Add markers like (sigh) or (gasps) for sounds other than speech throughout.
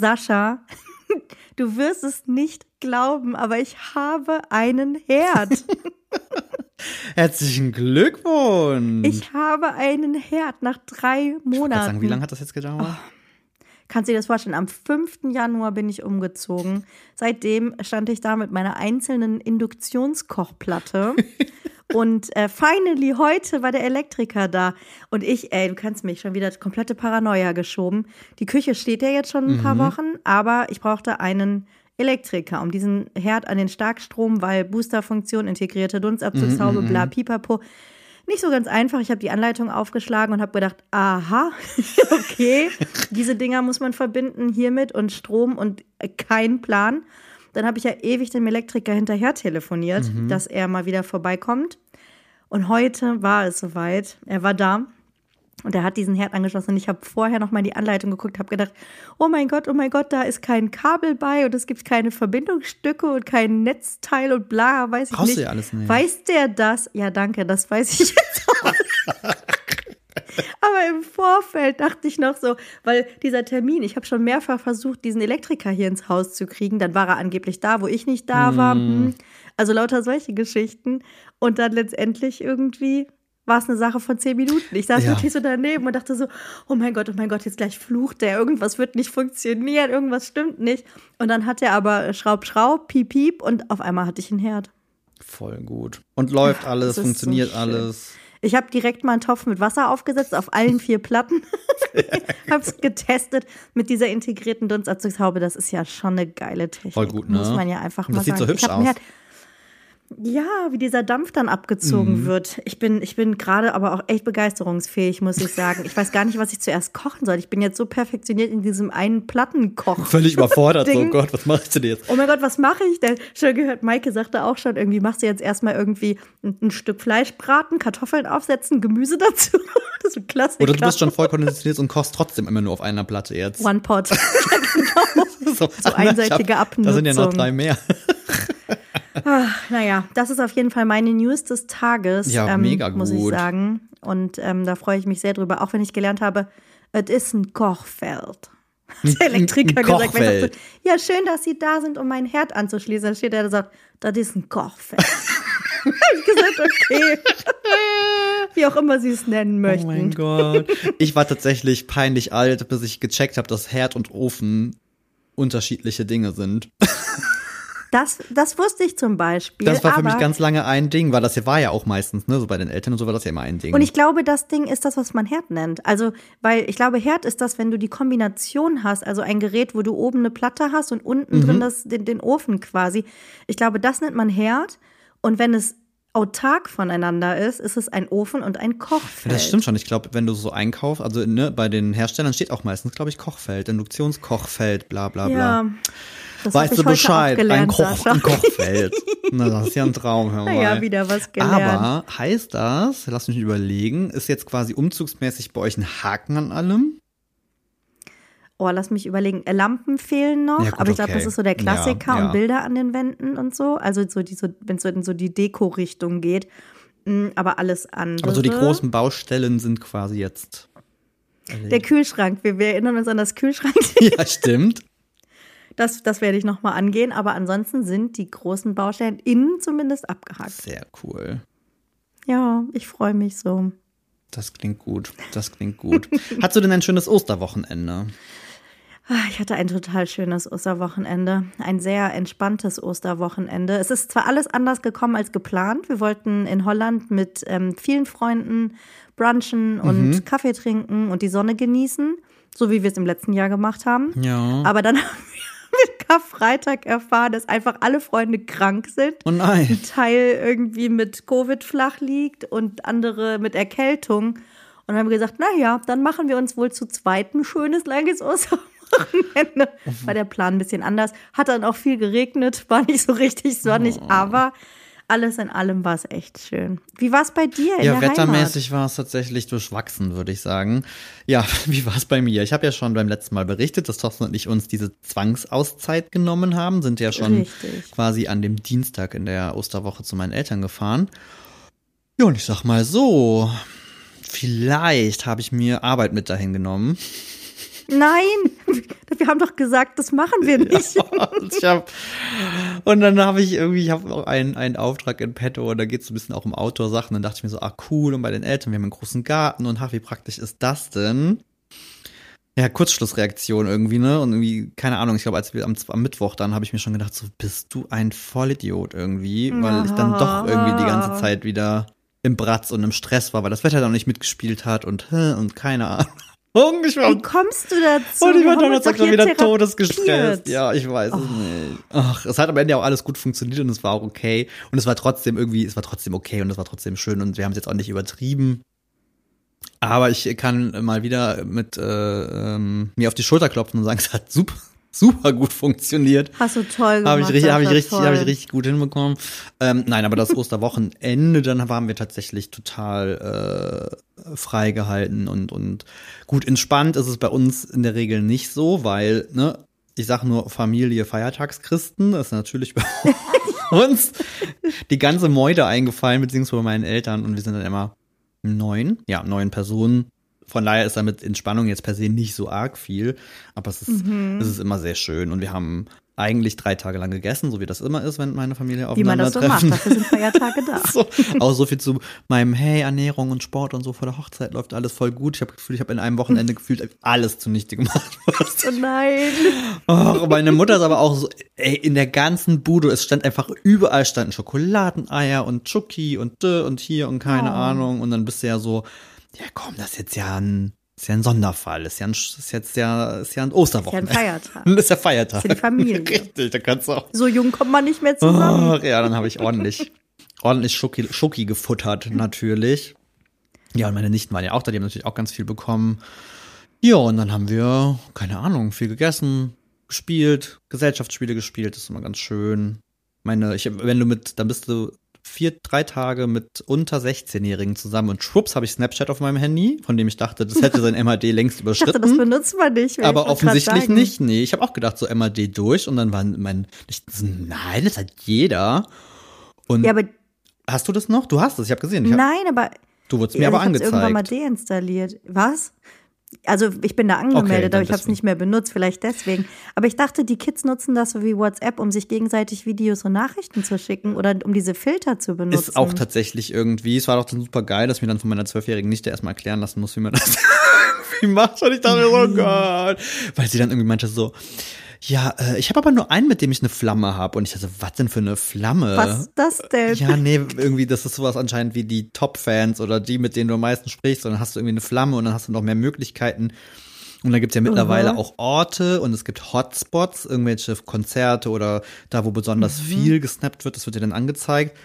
Sascha, (laughs) du wirst es nicht glauben, aber ich habe einen Herd. (laughs) Herzlichen Glückwunsch. Ich habe einen Herd nach drei Monaten. Sagen, wie lange hat das jetzt gedauert? Oh, kannst du dir das vorstellen? Am 5. Januar bin ich umgezogen. Seitdem stand ich da mit meiner einzelnen Induktionskochplatte. (laughs) Und äh, finally, heute war der Elektriker da. Und ich, ey, du kannst mich schon wieder komplette Paranoia geschoben. Die Küche steht ja jetzt schon ein mhm. paar Wochen, aber ich brauchte einen Elektriker, um diesen Herd an den Starkstrom, weil Boosterfunktion, integrierte Dunstabzugshaube, mm, bla, pipapo. Nicht so ganz einfach. Ich habe die Anleitung aufgeschlagen und habe gedacht, aha, (laughs) okay, diese Dinger muss man verbinden hiermit und Strom und kein Plan. Dann habe ich ja ewig dem Elektriker hinterher telefoniert, mhm. dass er mal wieder vorbeikommt. Und heute war es soweit. Er war da. Und er hat diesen Herd angeschlossen und ich habe vorher noch mal die Anleitung geguckt, habe gedacht, oh mein Gott, oh mein Gott, da ist kein Kabel bei und es gibt keine Verbindungsstücke und kein Netzteil und bla, weiß ich Brauchst nicht. Du ja alles nicht. Weiß der das? Ja, danke, das weiß ich (laughs) jetzt auch. Aber im Vorfeld dachte ich noch so, weil dieser Termin, ich habe schon mehrfach versucht, diesen Elektriker hier ins Haus zu kriegen. Dann war er angeblich da, wo ich nicht da war. Mm. Also lauter solche Geschichten. Und dann letztendlich irgendwie war es eine Sache von zehn Minuten. Ich saß ja. wirklich so daneben und dachte so, oh mein Gott, oh mein Gott, jetzt gleich flucht der, irgendwas wird nicht funktionieren, irgendwas stimmt nicht. Und dann hat er aber Schraub, Schraub, Piep, Piep und auf einmal hatte ich einen Herd. Voll gut. Und läuft Ach, alles, funktioniert so alles. Ich habe direkt mal einen Topf mit Wasser aufgesetzt auf allen vier Platten. (laughs) habe es getestet mit dieser integrierten Dunstabzugshaube. Das ist ja schon eine geile Technik. Voll gut, ne? Muss man ja einfach mal das sagen. Sieht so hübsch aus. Ja, wie dieser Dampf dann abgezogen mhm. wird. Ich bin, ich bin gerade aber auch echt begeisterungsfähig, muss ich sagen. Ich weiß gar nicht, was ich zuerst kochen soll. Ich bin jetzt so perfektioniert in diesem einen Plattenkoch. Völlig überfordert. so, oh (laughs) Gott, was machst du denn jetzt? Oh mein Gott, was mache ich denn? Schon gehört, Maike sagte auch schon, irgendwie machst du jetzt erstmal irgendwie ein, ein Stück Fleisch braten, Kartoffeln aufsetzen, Gemüse dazu. (laughs) Das ist ein Klassiker. Oder du bist schon voll konditioniert und kochst trotzdem immer nur auf einer Platte jetzt. One Pot. (laughs) genau. so, so einseitige Abnutzung. Da sind ja noch drei mehr. Ach, naja, das ist auf jeden Fall meine News des Tages. Ja, ähm, mega gut. Muss ich sagen. Und ähm, da freue ich mich sehr drüber, auch wenn ich gelernt habe, es ist ein Kochfeld. (laughs) Der Elektriker gesagt, ich dachte, ja, schön, dass Sie da sind, um meinen Herd anzuschließen. Dann steht er und sagt, das ist ein Kochfeld. (laughs) habe ich gesagt, okay. (laughs) Wie auch immer sie es nennen möchten. Oh mein Gott. Ich war tatsächlich peinlich alt, bis ich gecheckt habe, dass Herd und Ofen unterschiedliche Dinge sind. Das, das wusste ich zum Beispiel. Das war für mich ganz lange ein Ding, weil das hier war ja auch meistens, ne, so bei den Eltern und so war das ja immer ein Ding. Und ich glaube, das Ding ist das, was man Herd nennt. Also, weil ich glaube, Herd ist das, wenn du die Kombination hast, also ein Gerät, wo du oben eine Platte hast und unten mhm. drin das, den, den Ofen quasi. Ich glaube, das nennt man Herd. Und wenn es autark voneinander ist, ist es ein Ofen und ein Kochfeld. Das stimmt schon. Ich glaube, wenn du so einkaufst, also ne, bei den Herstellern steht auch meistens, glaube ich, Kochfeld, Induktionskochfeld, bla bla bla. Ja. Das weißt du Bescheid, gelernt, ein, Koch, ein Kochfeld. Na, das ist ja ein Traum, hör (laughs) mal. Ja, wieder was gelernt. Aber heißt das, lass mich überlegen, ist jetzt quasi umzugsmäßig bei euch ein Haken an allem? Oh, lass mich überlegen. Äh, Lampen fehlen noch, ja, gut, aber ich glaube, okay. das ist so der Klassiker ja, ja. und Bilder an den Wänden und so. Also so die, so, wenn es so in so die Deko-Richtung geht. Mm, aber alles andere. Aber so die großen Baustellen sind quasi jetzt. Der Kühlschrank. Wir, wir erinnern uns an das Kühlschrank. Ja, stimmt. Das, das werde ich nochmal angehen. Aber ansonsten sind die großen Baustellen innen zumindest abgehakt. Sehr cool. Ja, ich freue mich so. Das klingt gut. Das klingt gut. (laughs) Hast du denn ein schönes Osterwochenende? Ah, ich hatte ein total schönes Osterwochenende, ein sehr entspanntes Osterwochenende. Es ist zwar alles anders gekommen als geplant. Wir wollten in Holland mit ähm, vielen Freunden brunchen und mhm. Kaffee trinken und die Sonne genießen, so wie wir es im letzten Jahr gemacht haben. Ja. Aber dann (laughs) haben wir mit Karfreitag erfahren, dass einfach alle Freunde krank sind. Oh nein. Ein Teil irgendwie mit Covid flach liegt und andere mit Erkältung. Und haben gesagt, naja, dann machen wir uns wohl zu zweit ein schönes, langes Osterwochenende. Wochenende war der Plan ein bisschen anders. Hat dann auch viel geregnet, war nicht so richtig sonnig, oh. aber alles in allem war es echt schön. Wie war es bei dir? In ja, der wettermäßig war es tatsächlich durchwachsen, würde ich sagen. Ja, (laughs) wie war es bei mir? Ich habe ja schon beim letzten Mal berichtet, dass Thorsten und ich uns diese Zwangsauszeit genommen haben, sind ja schon Richtig. quasi an dem Dienstag in der Osterwoche zu meinen Eltern gefahren. Ja, und ich sag mal so, vielleicht habe ich mir Arbeit mit dahin genommen. Nein, (laughs) wir haben doch gesagt, das machen wir nicht. Ja, hab, und dann habe ich irgendwie, ich habe auch einen, einen Auftrag in petto und da geht es ein bisschen auch um Outdoor-Sachen. Dann dachte ich mir so, ah cool, und bei den Eltern, wir haben einen großen Garten und ach, wie praktisch ist das denn? Ja, Kurzschlussreaktion irgendwie, ne? Und irgendwie, keine Ahnung, ich glaube, als wir am, am Mittwoch dann habe ich mir schon gedacht, so bist du ein Vollidiot irgendwie, weil ich dann doch irgendwie die ganze Zeit wieder im Bratz und im Stress war, weil das Wetter dann nicht mitgespielt hat und und keine Ahnung. War, Wie kommst du dazu? Und ich war Donnerstag schon wieder todesgestresst. Ja, ich weiß oh. es nicht. Ach, es hat am Ende auch alles gut funktioniert und es war auch okay. Und es war trotzdem irgendwie, es war trotzdem okay und es war trotzdem schön und wir haben es jetzt auch nicht übertrieben. Aber ich kann mal wieder mit äh, ähm, mir auf die Schulter klopfen und sagen, es hat super, super gut funktioniert. Hast du toll gemacht. Habe ich, richtig, hab ich, richtig, hab ich richtig gut hinbekommen. Ähm, nein, aber das Osterwochenende, dann waren wir tatsächlich total äh, frei gehalten und, und gut entspannt ist es bei uns in der Regel nicht so, weil, ne, ich sage nur Familie Feiertagschristen, das ist natürlich bei (laughs) uns die ganze Meute eingefallen, beziehungsweise bei meinen Eltern und wir sind dann immer neun, ja, neun Personen von daher ist damit Entspannung jetzt per se nicht so arg viel, aber es ist, mhm. es ist immer sehr schön und wir haben eigentlich drei Tage lang gegessen, so wie das immer ist, wenn meine Familie aufeinander. Wie man das so macht, dafür sind Feiertage da. (laughs) so, auch so viel zu meinem, hey, Ernährung und Sport und so vor der Hochzeit läuft alles voll gut. Ich habe Gefühl, ich habe in einem Wochenende (laughs) gefühlt alles zunichte gemacht. (laughs) oh nein. Oh, meine Mutter ist aber auch so, ey, in der ganzen Bude, es stand einfach, überall standen Schokoladeneier und Chucky und und hier und keine oh. Ahnung und dann bist du ja so, ja komm, das ist jetzt ja ein, ist ja ein Sonderfall, ist ja ein, ist jetzt ja, ist ja ein Osterwochenende. Ist ja ein Feiertag. (laughs) Das ist ja Feiertag. Das ist die Familie. (laughs) Richtig, da kannst du auch. So jung kommt man nicht mehr zusammen. Oh, ja, dann habe ich ordentlich, (laughs) ordentlich Schoki, Schoki gefuttert, natürlich. Ja, und meine Nichten waren ja auch da, die haben natürlich auch ganz viel bekommen. Ja, und dann haben wir, keine Ahnung, viel gegessen, gespielt, Gesellschaftsspiele gespielt, das ist immer ganz schön. Meine, ich, wenn du mit, dann bist du vier, drei Tage mit unter 16-Jährigen zusammen und schwupps habe ich Snapchat auf meinem Handy, von dem ich dachte, das hätte sein (laughs) MAD längst überschritten. Ich dachte, das benutzt man nicht. Aber offensichtlich nicht. Nee, ich habe auch gedacht, so MAD durch und dann war mein, ich, nein, das hat jeder. Und ja, aber hast du das noch? Du hast es, ich habe gesehen. Ich hab, nein, aber Du wurdest mir ja, aber angezeigt. Ich irgendwann mal deinstalliert. Was? Also ich bin da angemeldet, okay, aber ich habe es nicht mehr benutzt, vielleicht deswegen. Aber ich dachte, die Kids nutzen das so wie WhatsApp, um sich gegenseitig Videos und Nachrichten zu schicken oder um diese Filter zu benutzen. Ist auch tatsächlich irgendwie. Es war doch super geil, dass mir dann von meiner Zwölfjährigen nicht erstmal erklären lassen muss, wie man das (laughs) irgendwie macht. Und ich dachte, oh Gott. Weil sie dann irgendwie meinte so, ja, äh, ich habe aber nur einen, mit dem ich eine Flamme habe. Und ich dachte, was denn für eine Flamme? Was ist das denn? Ja, nee, irgendwie, das ist sowas anscheinend wie die Top-Fans oder die, mit denen du am meisten sprichst. Und dann hast du irgendwie eine Flamme und dann hast du noch mehr Möglichkeiten. Und dann gibt's ja mittlerweile mhm. auch Orte und es gibt Hotspots, irgendwelche Konzerte oder da, wo besonders mhm. viel gesnappt wird, das wird dir dann angezeigt.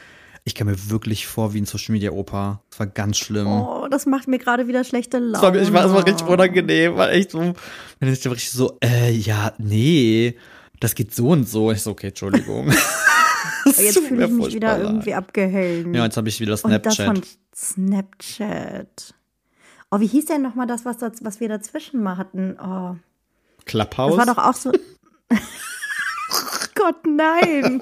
Ich kam mir wirklich vor wie ein Social Media Opa. Das war ganz schlimm. Oh, das macht mir gerade wieder schlechte Laune. Das war, ich war, das war richtig unangenehm. War echt so, wenn ich richtig so, äh, ja, nee, das geht so und so. Ich so, okay, Entschuldigung. (laughs) (laughs) jetzt fühle ich mich wieder irgendwie abgehellt. Ja, jetzt habe ich wieder Snapchat. Und das von Snapchat. Oh, wie hieß denn nochmal das, was, das, was wir dazwischen mal hatten? Oh. Clubhouse? Das war doch auch so. (laughs) Gott, nein.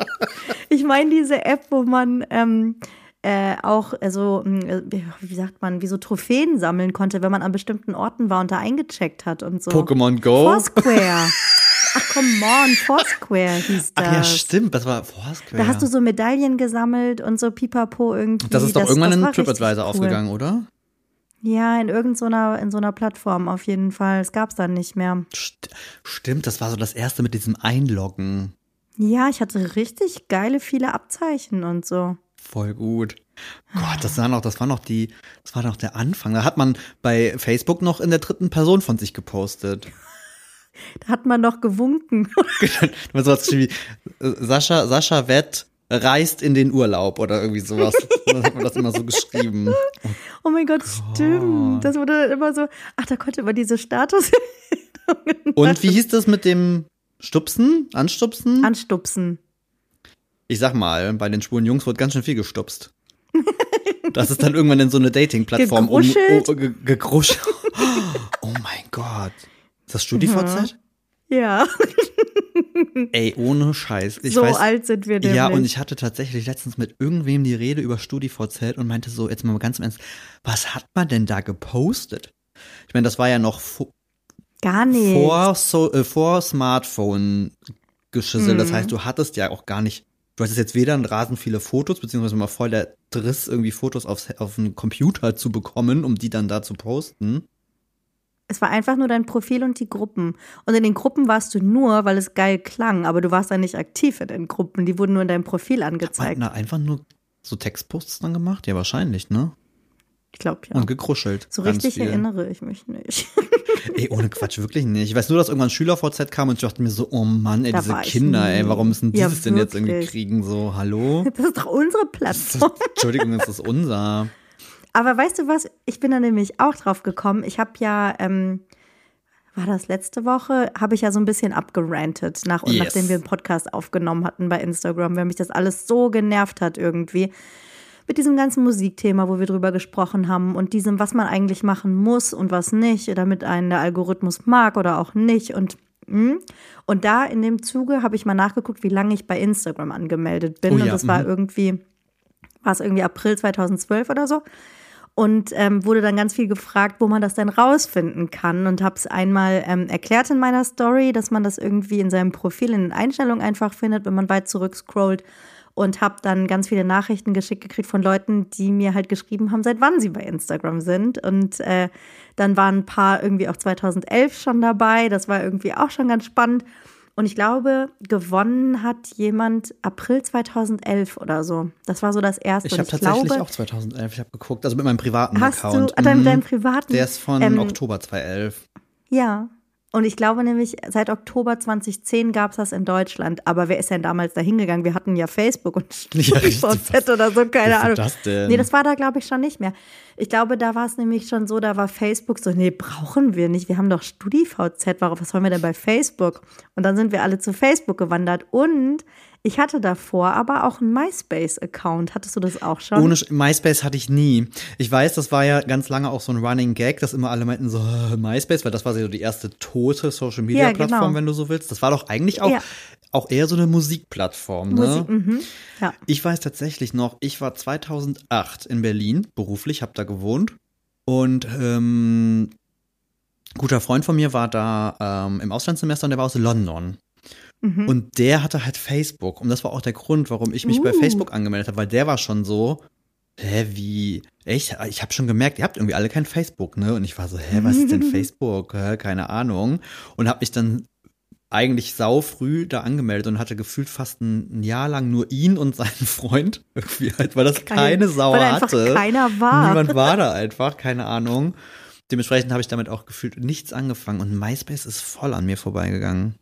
Ich meine diese App, wo man ähm, äh, auch also wie sagt man, wie so Trophäen sammeln konnte, wenn man an bestimmten Orten war und da eingecheckt hat und so. Pokémon Go? Foursquare. Ach, come on, Foursquare hieß das. Ach ja, stimmt, das war Foursquare. Da hast du so Medaillen gesammelt und so pipapo irgendwie. Das ist doch das, irgendwann in TripAdvisor cool. aufgegangen, oder? Ja, in irgendeiner in so einer Plattform auf jeden Fall. Es gab es dann nicht mehr. Stimmt, das war so das erste mit diesem Einloggen. Ja, ich hatte richtig geile viele Abzeichen und so. Voll gut. Gott, das war noch, das war noch die, das war noch der Anfang. Da hat man bei Facebook noch in der dritten Person von sich gepostet. (laughs) Da hat man noch gewunken. so was wie Sascha, Sascha Wett reist in den Urlaub oder irgendwie sowas. (laughs) Dann hat man das immer so geschrieben. Oh, oh mein Gott, Gott, stimmt. Das wurde immer so, ach, da konnte man diese Status. Und wie hieß das mit dem Stupsen? Anstupsen? Anstupsen. Ich sag mal, bei den schwulen Jungs wird ganz schön viel gestupst. Das ist dann irgendwann in so eine Dating-Plattform um, oh, ge, gegruschelt. Oh mein Gott. Ist das StudiVZ? Ja. Ey, ohne Scheiß. Ich so weiß, alt sind wir nämlich. Ja, und ich hatte tatsächlich letztens mit irgendwem die Rede über StudiVZ und meinte so, jetzt mal ganz im Ernst, was hat man denn da gepostet? Ich meine, das war ja noch Gar nicht. Vor, so, äh, vor Smartphone-Geschissel. Mhm. Das heißt, du hattest ja auch gar nicht, du hattest jetzt weder rasend viele Fotos, beziehungsweise mal voll der Driss, irgendwie Fotos aufs, auf den Computer zu bekommen, um die dann da zu posten. Es war einfach nur dein Profil und die Gruppen. Und in den Gruppen warst du nur, weil es geil klang, aber du warst dann nicht aktiv in den Gruppen. Die wurden nur in deinem Profil angezeigt. Hat man einfach nur so Textposts dann gemacht? Ja, wahrscheinlich, ne? Ich glaube ja. Und gekruschelt. So richtig viel. erinnere ich mich nicht. (laughs) ey, ohne Quatsch, wirklich nicht. Ich weiß nur, dass irgendwann Schüler-VZ kam und ich dachte mir so, oh Mann, ey, da diese Kinder, ey, warum müssen die ja, das denn jetzt irgendwie kriegen? So, hallo? (laughs) Das ist doch unsere Plattform. Das, Entschuldigung, das ist (laughs) unser. Aber weißt du was? Ich bin da nämlich auch drauf gekommen. Ich habe ja, ähm, war das letzte Woche, habe ich ja so ein bisschen abgerantet, nach, yes. nachdem wir einen Podcast aufgenommen hatten bei Instagram, weil mich das alles so genervt hat irgendwie mit diesem ganzen Musikthema, wo wir drüber gesprochen haben und diesem, was man eigentlich machen muss und was nicht, damit einen der Algorithmus mag oder auch nicht und hm. und da in dem Zuge habe ich mal nachgeguckt, wie lange ich bei Instagram angemeldet bin. Oh ja, und das war mhm. irgendwie, war es irgendwie April 2012 oder so. Und ähm, wurde dann ganz viel gefragt, wo man das denn rausfinden kann. Und habe es einmal ähm, erklärt in meiner Story, dass man das irgendwie in seinem Profil in den Einstellungen einfach findet, wenn man weit zurück scrollt und habe dann ganz viele Nachrichten geschickt gekriegt von Leuten, die mir halt geschrieben haben, seit wann sie bei Instagram sind. Und äh, dann waren ein paar irgendwie auch 2011 schon dabei. Das war irgendwie auch schon ganz spannend. Und ich glaube, gewonnen hat jemand April 2011 oder so. Das war so das erste. Ich habe tatsächlich glaube, auch 2011. Ich habe geguckt, also mit meinem privaten hast Account. Du, ah, dein, dein mhm. privaten? Der ist von ähm, Oktober 2011. Ja, und ich glaube nämlich, seit Oktober 2010 gab es das in Deutschland. Aber wer ist denn damals da hingegangen? Wir hatten ja Facebook und StudiVZ (laughs) ja, oder so, keine Ahnung. Das denn? Nee, das war da, glaube ich, schon nicht mehr. Ich glaube, da war es nämlich schon so, da war Facebook so, nee, brauchen wir nicht. Wir haben doch StudiVZ. Was wollen wir denn bei Facebook? Und dann sind wir alle zu Facebook gewandert. Und ich hatte davor aber auch einen MySpace-Account. Hattest du das auch schon? Ohne MySpace hatte ich nie. Ich weiß, das war ja ganz lange auch so ein Running Gag, dass immer alle meinten so MySpace, weil das war so die erste tote Social Media Plattform, ja, genau. wenn du so willst. Das war doch eigentlich auch, ja. auch eher so eine Musikplattform, ne? Musik, mhm. ja. Ich weiß tatsächlich noch, ich war 2008 in Berlin beruflich, habe da gewohnt und ähm, guter Freund von mir war da ähm, im Auslandssemester und der war aus London. Mhm. Und der hatte halt Facebook. Und das war auch der Grund, warum ich mich uh. bei Facebook angemeldet habe, weil der war schon so, hä, wie, echt? Ich habe schon gemerkt, ihr habt irgendwie alle kein Facebook, ne? Und ich war so, hä, was ist denn (laughs) Facebook? Hä, keine Ahnung. Und habe mich dann eigentlich sau früh da angemeldet und hatte gefühlt fast ein, Jahr lang nur ihn und seinen Freund (laughs) irgendwie halt, weil das keine Sau weil hatte. Keiner war. Niemand war da (laughs) einfach, keine Ahnung. Dementsprechend habe ich damit auch gefühlt nichts angefangen und MySpace ist voll an mir vorbeigegangen.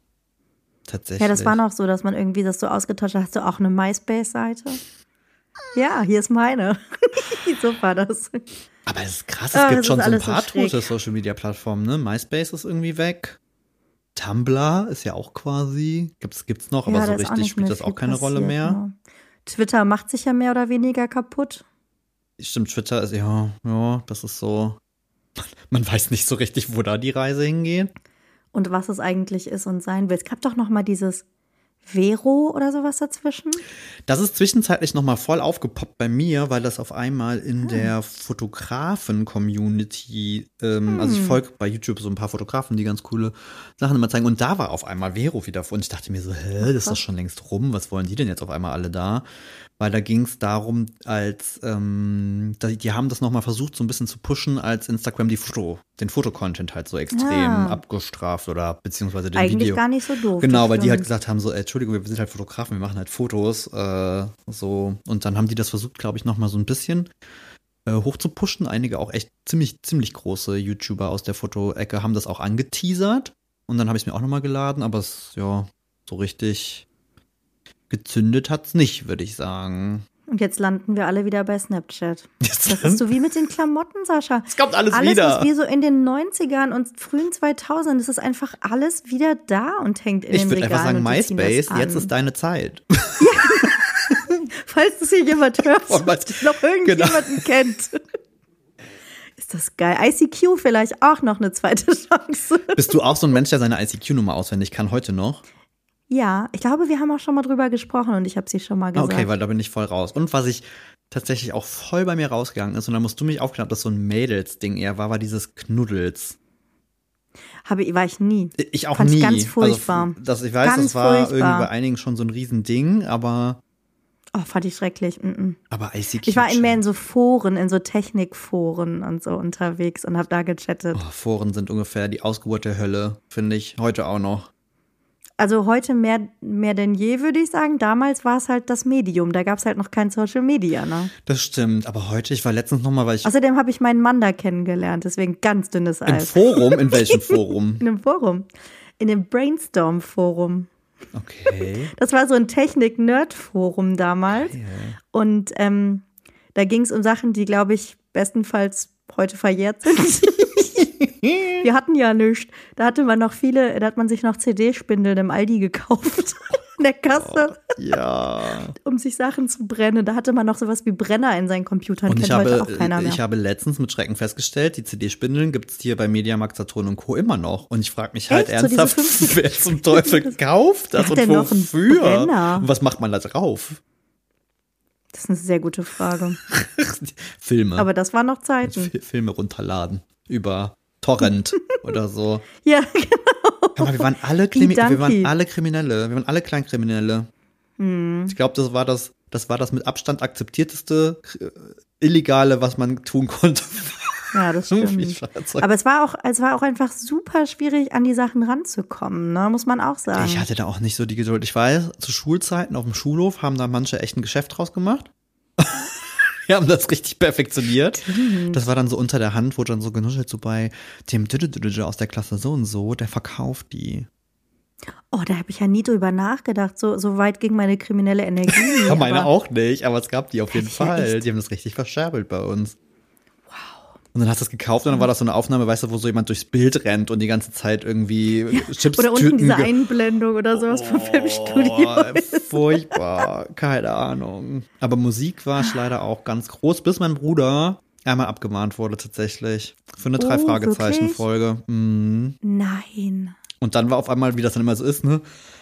Tatsächlich. Ja, das war noch so, dass man irgendwie das so ausgetauscht hat. Hast du auch eine MySpace-Seite? Ja, hier ist meine. (laughs) so war das. Aber es ist krass, es oh, gibt schon so ein paar so tote Social-Media-Plattformen, ne? MySpace ist irgendwie weg. Tumblr ist ja auch quasi, gibt's, gibt's noch, ja, aber so richtig spielt das auch keine passiert, Rolle mehr. Ne? Twitter macht sich ja mehr oder weniger kaputt. Stimmt, Twitter ist, ja, ja, das ist so, (laughs) man weiß nicht so richtig, wo da die Reise hingeht und was es eigentlich ist und sein will. Es gab doch noch mal dieses Vero oder sowas dazwischen? Das ist zwischenzeitlich nochmal voll aufgepoppt bei mir, weil das auf einmal in ah. der Fotografen-Community, ähm, hm. also ich hm. folge bei YouTube so ein paar Fotografen, die ganz coole Sachen immer zeigen. Und da war auf einmal Vero wieder vor. Und ich dachte mir so, hä, das ist doch schon längst rum. Was wollen die denn jetzt auf einmal alle da? Weil da ging es darum, als ähm, die haben das nochmal versucht, so ein bisschen zu pushen, als Instagram die Foto, den Fotocontent halt so extrem ah. abgestraft oder beziehungsweise den Eigentlich Video. gar nicht so doof. Genau, weil die halt gesagt haben, so, Entschuldigung, wir sind halt Fotografen, wir machen halt Fotos, äh, so und dann haben die das versucht, glaube ich, nochmal so ein bisschen äh, hoch zu pushen. Einige auch echt ziemlich, ziemlich große YouTuber aus der Fotoecke haben das auch angeteasert und dann habe ich es mir auch nochmal geladen, aber es, ja, so richtig gezündet hat's nicht, würde ich sagen. Und jetzt landen wir alle wieder bei Snapchat. Jetzt das ist so wie mit den Klamotten, Sascha. Es kommt alles, alles wieder. Alles, was wir so in den 90ern und frühen 2000ern, das ist einfach alles wieder da und hängt in ich den Regalen. Ich würde einfach sagen, MySpace, jetzt ist deine Zeit. (laughs) Ja. Falls das hier jemand (laughs) hört und noch irgendjemanden genau. kennt. (laughs) Ist das geil. ICQ vielleicht auch noch eine zweite Chance. Bist du auch so ein Mensch, der seine ICQ-Nummer auswendig kann, heute noch? Ja, ich glaube, wir haben auch schon mal drüber gesprochen und ich habe sie schon mal gesagt. Okay, weil da bin ich voll raus. Und was ich tatsächlich auch voll bei mir rausgegangen ist, und da musst du mich aufklären, ob das so ein Mädels-Ding eher war, war dieses Knuddels. Habe, war ich nie. Ich auch Fand nie. Ich ganz furchtbar. Also, das, ich weiß, ganz das war furchtbar. irgendwie bei einigen schon so ein Riesending, aber. Oh, fand ich schrecklich. Mm -mm. Aber ICQ. Ich war in mehr in so Foren, in so Technikforen und so unterwegs und habe da gechattet. Oh, Foren sind ungefähr die Ausgeburt der Hölle, finde ich. Heute auch noch. Also heute mehr, mehr denn je, würde ich sagen. Damals war es halt das Medium. Da gab es halt noch kein Social Media, ne? Das stimmt. Aber heute, ich war letztens nochmal, weil ich. Außerdem habe ich meinen Mann da kennengelernt, deswegen ganz dünnes Im Eis. Forum? In welchem (laughs) Forum? In einem Forum. In dem Brainstorm-Forum. Okay. (laughs) Das war so ein Technik-Nerd-Forum damals. Geil. Und ähm, da ging es um Sachen, die, glaube ich, bestenfalls heute verjährt sind. (laughs) Wir hatten ja nichts. Da hatte man noch viele, da hat man sich noch CD-Spindeln im Aldi gekauft. (laughs) In der Kasse, Ja. um sich Sachen zu brennen. Da hatte man noch sowas wie Brenner in seinen Computern. Und Kennt ich habe, auch keiner mehr. ich habe letztens mit Schrecken festgestellt, die CD-Spindeln gibt's hier bei Mediamarkt, Saturn und Co. immer noch. Und ich frage mich halt Echt? So ernsthaft, 50 (laughs) wer zum Teufel kauft das und wofür? Und was macht man da drauf? das ist eine sehr gute Frage. (laughs) Filme. Aber das waren noch Zeiten. Fi- Filme runterladen. Über Torrent (laughs) oder so. Ja, Hör mal, wir waren alle, Krimi wir waren alle Kriminelle. Wir waren alle Kleinkriminelle. Hm. Ich glaube, das war das, das war das mit Abstand akzeptierteste äh, Illegale, was man tun konnte. ja, das (laughs) stimmt. Aber es war auch, es war auch einfach super schwierig, an die Sachen ranzukommen, ne? muss man auch sagen. Ich hatte da auch nicht so die Geduld. Ich weiß, zu Schulzeiten auf dem Schulhof haben da manche echt ein Geschäft draus gemacht. Wir haben das richtig perfektioniert. Das war dann so unter der Hand, wurde dann so genuschelt, so bei dem aus der Klasse so und so, der verkauft die. Oh, da habe ich ja nie drüber nachgedacht. So, so weit ging meine kriminelle Energie. (laughs) Ja, meine auch nicht, aber es gab die auf jeden ja Fall. Die haben das richtig verscherbelt bei uns. Und dann hast du es gekauft und dann war das so eine Aufnahme, weißt du, wo so jemand durchs Bild rennt und die ganze Zeit irgendwie Chips Oder unten diese Einblendung oder sowas vom Filmstudio. Oh, (laughs) furchtbar. Keine Ahnung. Aber Musik war ich leider auch ganz groß, bis mein Bruder einmal abgemahnt wurde tatsächlich. Für eine Oh, Drei-Fragezeichen-Folge. Mhm. Nein. Und dann war auf einmal, wie das dann immer so ist, ne?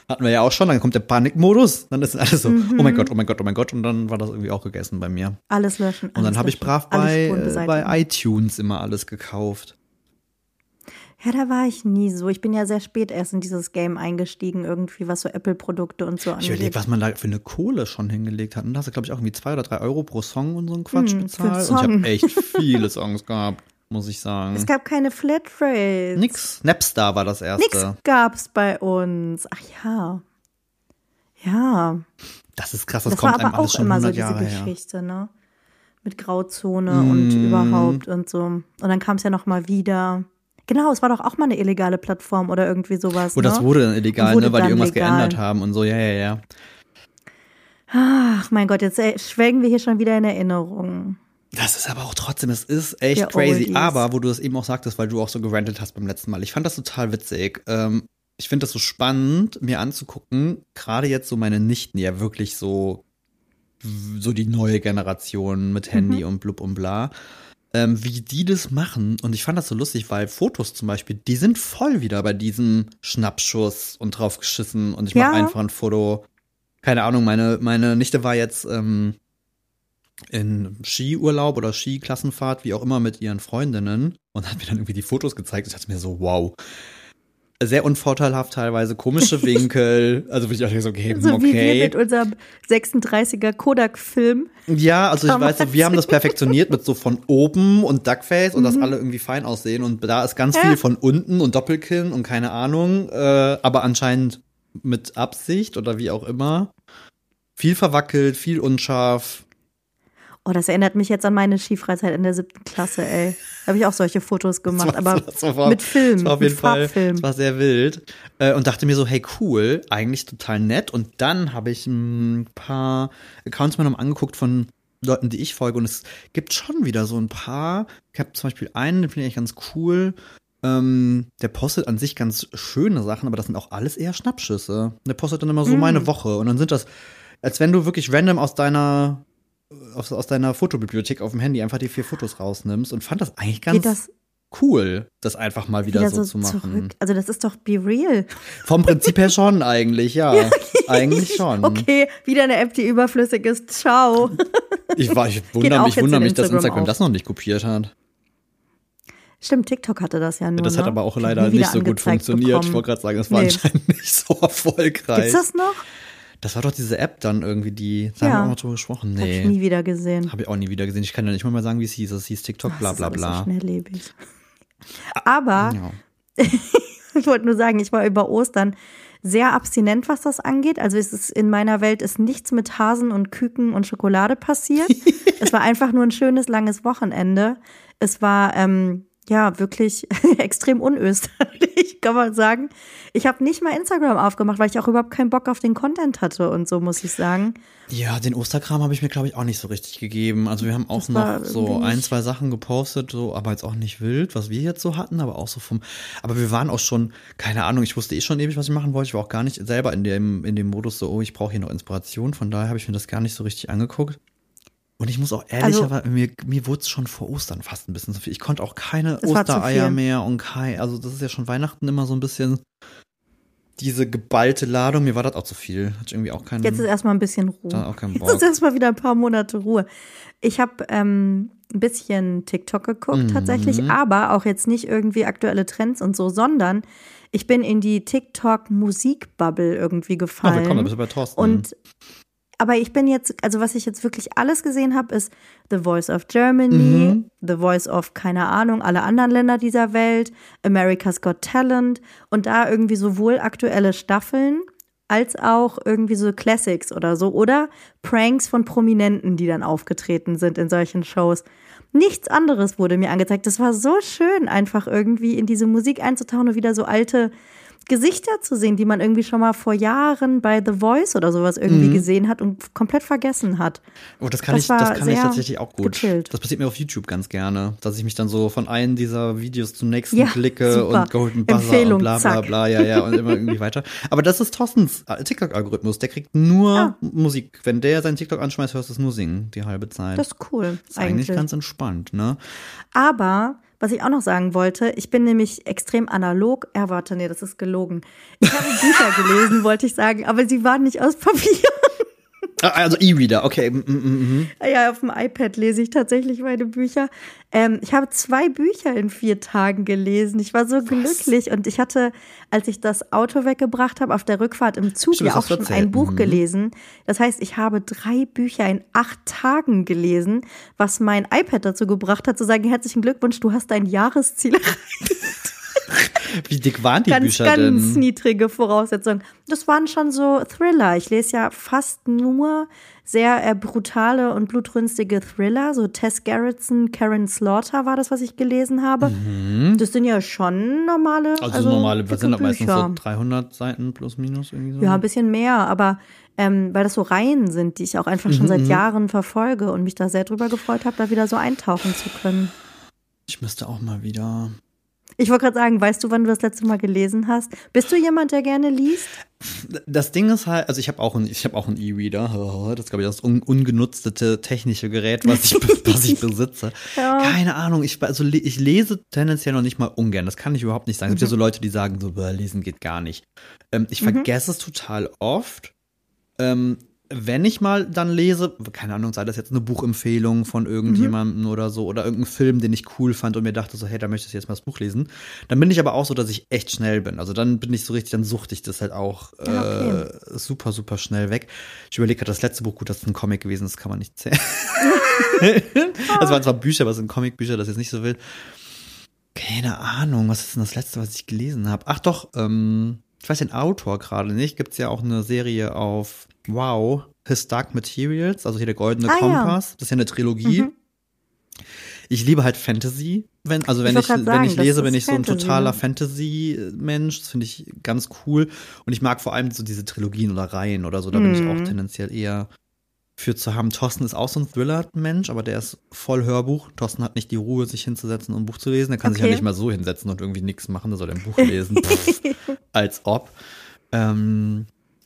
Hatten wir ja auch schon, dann kommt der Panikmodus. Dann ist alles so, Mhm. oh mein Gott, oh mein Gott, oh mein Gott. Und dann war das irgendwie auch gegessen bei mir. Alles löschen. Und dann alles habe ich brav bei, äh, bei iTunes immer alles gekauft. Ja, da war ich nie so. Ich bin ja sehr spät erst in dieses Game eingestiegen, irgendwie, was so Apple-Produkte und so Ich angeht. überlege, was man da für eine Kohle schon hingelegt hat. Und da hast du, glaube ich, auch irgendwie zwei oder drei Euro pro Song und so ein Quatsch Hm, bezahlt. einen Und ich habe echt viele Songs gehabt, muss ich sagen. Es gab keine Flatrate. Nix. Napstar war das erste. Nix gab's bei uns. Ach ja. Ja. Das ist krass, das, Das, kommt war einem aber alles auch schon immer 100 so diese Jahre her. Geschichte, ne? Mit Grauzone und Mm. überhaupt und so. Und dann kam es ja noch mal wieder. Genau, es war doch auch mal eine illegale Plattform oder irgendwie sowas. Wo ne? das wurde dann illegal, Wurde ne, weil die irgendwas legal. geändert haben und so, ja, ja, ja. Ach mein Gott, jetzt äh, schwelgen wir hier schon wieder in Erinnerungen. Das ist aber auch trotzdem, es ist echt Der crazy. Oldies. Aber wo du das eben auch sagtest, weil du auch so gerantet hast beim letzten Mal, ich fand das total witzig. Ähm, ich finde das so spannend, mir anzugucken, gerade jetzt so meine Nichten, die ja wirklich so, so die neue Generation mit Handy und blub und bla, ähm, wie die das machen. Und ich fand das so lustig, weil Fotos zum Beispiel, die sind voll wieder bei diesem Schnappschuss und draufgeschissen und ich mache Ja. einfach ein Foto. Keine Ahnung, meine, meine Nichte war jetzt ähm, in Skiurlaub oder Skiklassenfahrt, wie auch immer, mit ihren Freundinnen und hat mir dann irgendwie die Fotos gezeigt. Ich dachte mir so, wow. Sehr unvorteilhaft teilweise, komische (laughs) Winkel. Also würde ich auch so geben, So wie wir okay. mit unserem 36er Kodak-Film. Ja, also ich weiß, so, wir haben das perfektioniert mit so von oben und Duckface und dass Mhm. alle irgendwie fein aussehen. Und da ist ganz viel von unten und Doppelkinn und keine Ahnung, äh, aber anscheinend mit Absicht oder wie auch immer. Viel verwackelt, viel unscharf. Oh, das erinnert mich jetzt an meine Skifreizeit in der siebten Klasse, ey. Da habe ich auch solche Fotos gemacht, war- aber war- mit Film, Das war auf mit jeden Fall, Farbfilm. das war sehr wild. Äh, und dachte mir so, hey, cool, eigentlich total nett. Und dann habe ich ein paar Accounts mir noch angeguckt von Leuten, die ich folge. Und es gibt schon wieder so ein paar. Ich habe zum Beispiel einen, den finde ich eigentlich ganz cool. Ähm, der postet an sich ganz schöne Sachen, aber das sind auch alles eher Schnappschüsse. Der postet dann immer so meine Woche. Und dann sind das, als wenn du wirklich random aus deiner aus, aus deiner Fotobibliothek auf dem Handy einfach die vier Fotos rausnimmst und fand das eigentlich ganz das cool, das einfach mal wieder, wieder so, so zu machen. zurück? Also das ist doch Be Real. (laughs) Vom Prinzip her schon eigentlich, ja. (laughs) eigentlich schon. Okay, wieder eine App, die überflüssig ist. Ciao. (laughs) Ich, war, ich wundere mich, wundere mich dass Instagram auch. das noch nicht kopiert hat. Stimmt, TikTok hatte das ja nur. Das hat ne? aber auch leider nicht so gut funktioniert. Bekommen. Ich wollte gerade sagen, das war nee. anscheinend nicht so erfolgreich. Gibt's das noch? Das war doch diese App dann irgendwie, die, da ja. haben wir auch mal drüber gesprochen. Nee. Hab ich nie wieder gesehen. Habe ich auch nie wieder gesehen. Ich kann ja nicht mal sagen, wie es hieß. Es hieß TikTok, bla bla bla. So schnelllebig. Aber ja. (laughs) ich wollte nur sagen, ich war über Ostern sehr abstinent, was das angeht. Also es ist in meiner Welt ist nichts mit Hasen und Küken und Schokolade passiert. (laughs) es war einfach nur ein schönes langes Wochenende. Es war ähm, ja wirklich (laughs) extrem unösterlich, kann man sagen. Ich habe nicht mal Instagram aufgemacht, weil ich auch überhaupt keinen Bock auf den Content hatte und so, muss ich sagen. Ja, den Osterkram habe ich mir, glaube ich, auch nicht so richtig gegeben. Also wir haben auch das noch so ein, zwei Sachen gepostet, so, aber jetzt auch nicht wild, was wir jetzt so hatten, aber auch so vom. Aber wir waren auch schon, keine Ahnung, ich wusste eh schon ewig, was ich machen wollte. Ich war auch gar nicht selber in dem, in dem Modus so, oh, ich brauche hier noch Inspiration. Von daher habe ich mir das gar nicht so richtig angeguckt. Und ich muss auch ehrlich, also, mir, mir wurde es schon vor Ostern fast ein bisschen zu viel. Ich konnte auch keine Ostereier mehr und kein, also das ist ja schon Weihnachten immer so ein bisschen diese geballte Ladung. Mir war das auch zu viel. Hatte irgendwie auch keinen. Jetzt ist erstmal ein bisschen Ruhe. Auch keinen Bock. Jetzt ist erstmal wieder ein paar Monate Ruhe. Ich habe ähm, ein bisschen TikTok geguckt mhm. tatsächlich, aber auch jetzt nicht irgendwie aktuelle Trends und so, sondern ich bin in die TikTok-Musikbubble irgendwie gefallen. Oh, willkommen, da bist du bei Thorsten. Und aber ich bin jetzt, also was ich jetzt wirklich alles gesehen habe, ist The Voice of Germany, mhm. The Voice of, keine Ahnung, alle anderen Länder dieser Welt, America's Got Talent und da irgendwie sowohl aktuelle Staffeln als auch irgendwie so Classics oder so oder Pranks von Prominenten, die dann aufgetreten sind in solchen Shows. Nichts anderes wurde mir angezeigt. Das war so schön, einfach irgendwie in diese Musik einzutauchen und wieder so alte Gesichter zu sehen, die man irgendwie schon mal vor Jahren bei The Voice oder sowas irgendwie mhm. gesehen hat und komplett vergessen hat. Oh, das kann, das ich, das kann ich tatsächlich auch gut. Gechillt. Das passiert mir auf YouTube ganz gerne, dass ich mich dann so von einem dieser Videos zum nächsten ja, klicke super. und Golden Buzzer Empfehlung, und bla bla zack. bla, ja, ja, und immer irgendwie weiter. Aber das ist Thorstens TikTok-Algorithmus. Der kriegt nur ah. Musik. Wenn der seinen TikTok anschmeißt, hörst du es nur singen, die halbe Zeit. Das ist cool. Das ist eigentlich, eigentlich ganz entspannt, ne? Aber was ich auch noch sagen wollte, ich bin nämlich extrem analog. Er warte, nee, das ist gelogen. Ich habe Bücher gelesen, (laughs) wollte ich sagen, aber sie waren nicht aus Papier. Ah, also E-Reader, okay. Mm, mm, mm, ja, auf dem iPad lese ich tatsächlich meine Bücher. Ähm, ich habe zwei Bücher in vier Tagen gelesen. Ich war so Was? glücklich und ich hatte, als ich das Auto weggebracht habe, auf der Rückfahrt im Zug Stimmt, ja auch schon ein Buch mhm. gelesen. Das heißt, ich habe drei Bücher in acht Tagen gelesen, was mein iPad dazu gebracht hat, zu sagen, herzlichen Glückwunsch, du hast dein Jahresziel (laughs) erreicht. (laughs) Wie dick waren die ganz, Bücher ganz denn? Ganz niedrige Voraussetzungen. Das waren schon so Thriller. Ich lese ja fast nur sehr äh, brutale und blutrünstige Thriller. So Tess Gerritsen, Karen Slaughter war das, was ich gelesen habe. Mhm. Das sind ja schon normale. Also, also normale, was sind das meistens so 300 Seiten plus minus irgendwie so? Ja, ein bisschen mehr, aber ähm, weil das so Reihen sind, die ich auch einfach schon mhm. seit Jahren verfolge und mich da sehr drüber gefreut habe, da wieder so eintauchen zu können. Ich müsste auch mal wieder ich wollte gerade sagen, weißt du, wann du das letzte Mal gelesen hast? Bist du jemand, der gerne liest? Das Ding ist halt, also ich habe auch einen, ich habe auch einen E-Reader. (laughs) Das ist, glaube ich das un, ungenutzte technische Gerät, was ich, (laughs) was ich besitze. (laughs) Ja. Keine Ahnung. Ich also ich lese tendenziell noch nicht mal ungern. Das kann ich überhaupt nicht sagen. Es gibt ja so mhm. Leute, die sagen so, lesen geht gar nicht. Ähm, ich mhm. vergesse es total oft. Ähm, wenn ich mal dann lese, keine Ahnung, sei das jetzt eine Buchempfehlung von irgendjemandem mhm. oder so oder irgendein Film, den ich cool fand und mir dachte so, hey, da möchte ich jetzt mal das Buch lesen, dann bin ich aber auch so, dass ich echt schnell bin. Also dann bin ich so richtig, dann suchte ich das halt auch äh, okay. super, super schnell weg. Ich überlege gerade, das letzte Buch, gut, das ist ein Comic gewesen, das kann man nicht zählen. (laughs) das waren zwar Bücher, aber es sind Comicbücher, das ist jetzt nicht so wild. Keine Ahnung, was ist denn das letzte, was ich gelesen habe? Ach doch, ähm, ich weiß den Autor gerade nicht, gibt es ja auch eine Serie auf Wow, His Dark Materials, also hier der goldene ah, Kompass. Ja. Das ist ja eine Trilogie. Mhm. Ich liebe halt Fantasy. Wenn, also wenn ich, ich wenn ich lese, bin ich so ein totaler Fantasy-Mensch. Das finde ich ganz cool. Und ich mag vor allem so diese Trilogien oder Reihen oder so. Da mhm. bin ich auch mhm. tendenziell eher für zu haben. Thorsten ist auch so ein Thriller-Mensch, aber der ist voll Hörbuch. Thorsten hat nicht die Ruhe, sich hinzusetzen und ein Buch zu lesen. Der kann okay. sich ja nicht mal so hinsetzen und irgendwie nichts machen. Der soll ein Buch lesen. Pff, (laughs) als ob. Ähm,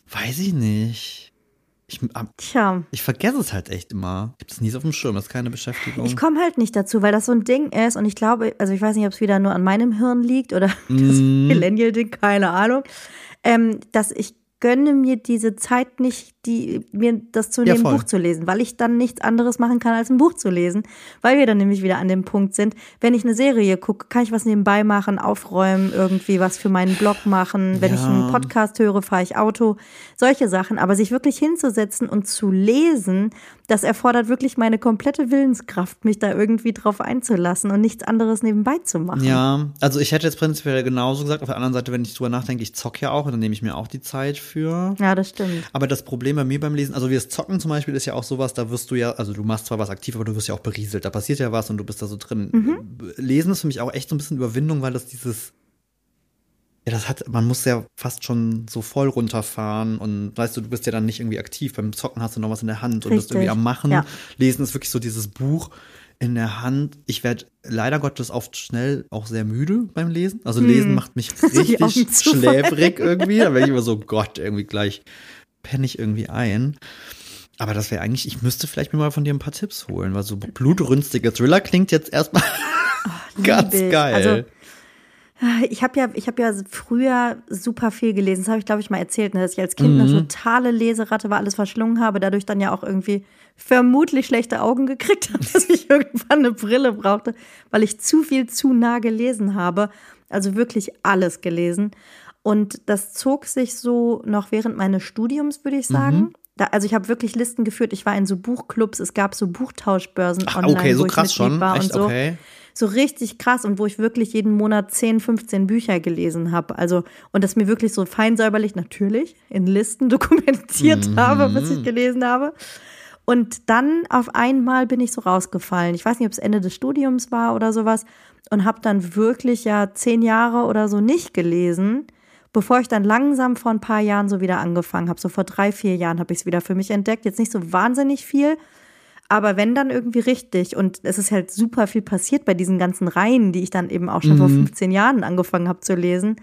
weiß ich nicht. Ich, Tja. ich vergesse es halt echt immer. Ich habe es nie so auf dem Schirm, das ist keine Beschäftigung. Ich komme halt nicht dazu, weil das so ein Ding ist und ich glaube, also ich weiß nicht, ob es wieder nur an meinem Hirn liegt oder mm. (laughs) das Millennial-Ding, keine Ahnung, ähm, dass ich gönne mir diese Zeit nicht, die, mir das zu ja, dem Buch zu lesen, weil ich dann nichts anderes machen kann, als ein Buch zu lesen. Weil wir dann nämlich wieder an dem Punkt sind, wenn ich eine Serie gucke, kann ich was nebenbei machen, aufräumen, irgendwie was für meinen Blog machen. Wenn ja. ich einen Podcast höre, fahre ich Auto, solche Sachen. Aber sich wirklich hinzusetzen und zu lesen, das erfordert wirklich meine komplette Willenskraft, mich da irgendwie drauf einzulassen und nichts anderes nebenbei zu machen. Ja, also ich hätte jetzt prinzipiell genauso gesagt. Auf der anderen Seite, wenn ich drüber nachdenke, ich zocke ja auch und dann nehme ich mir auch die Zeit für. Ja, das stimmt. Aber das Problem bei mir beim Lesen, also wie das Zocken zum Beispiel, ist ja auch sowas, da wirst du ja, also du machst zwar was aktiv, aber du wirst ja auch berieselt. Da passiert ja was und du bist da so drin. Mhm. Lesen ist für mich auch echt so ein bisschen Überwindung, weil das dieses ja, das hat, man muss ja fast schon so voll runterfahren und weißt du, du bist ja dann nicht irgendwie aktiv. Beim Zocken hast du noch was in der Hand und Richtig. bist irgendwie am Machen. Ja. Lesen ist wirklich so dieses Buch in der Hand. Ich werde leider Gottes oft schnell auch sehr müde beim Lesen. Also hm. Lesen macht mich (laughs) richtig schläfrig irgendwie. Da werde ich immer so, (laughs) Gott, irgendwie gleich penne ich irgendwie ein. Aber das wäre eigentlich, ich müsste vielleicht mir mal von dir ein paar Tipps holen, weil so blutrünstige Thriller klingt jetzt erstmal oh, (laughs) ganz geil. Also ich habe ja, ich habe ja früher super viel gelesen. Das habe ich, glaube ich, mal erzählt, ne, dass ich als Kind mhm. eine totale Leseratte war, alles verschlungen habe, dadurch dann ja auch irgendwie vermutlich schlechte Augen gekriegt habe, (laughs) dass ich irgendwann eine Brille brauchte, weil ich zu viel zu nah gelesen habe. Also wirklich alles gelesen. Und das zog sich so noch während meines Studiums, würde ich sagen. Mhm. Da, also ich habe wirklich Listen geführt. Ich war in so Buchclubs, es gab so Buchtauschbörsen Ach, online, okay, so wo krass ich schon. war Echt? und so. Okay so richtig krass und wo ich wirklich jeden Monat 10, 15 Bücher gelesen habe. Also, und das mir wirklich so feinsäuberlich natürlich in Listen (laughs) dokumentiert mhm. habe, was ich gelesen habe. Und dann auf einmal bin ich so rausgefallen. Ich weiß nicht, ob es Ende des Studiums war oder sowas. Und habe dann wirklich ja zehn Jahre oder so nicht gelesen, bevor ich dann langsam vor ein paar Jahren so wieder angefangen habe. So vor drei, vier Jahren habe ich es wieder für mich entdeckt. Jetzt nicht so wahnsinnig viel, aber wenn dann irgendwie richtig. Und es ist halt super viel passiert bei diesen ganzen Reihen, die ich dann eben auch schon mhm. vor 15 Jahren angefangen habe zu lesen,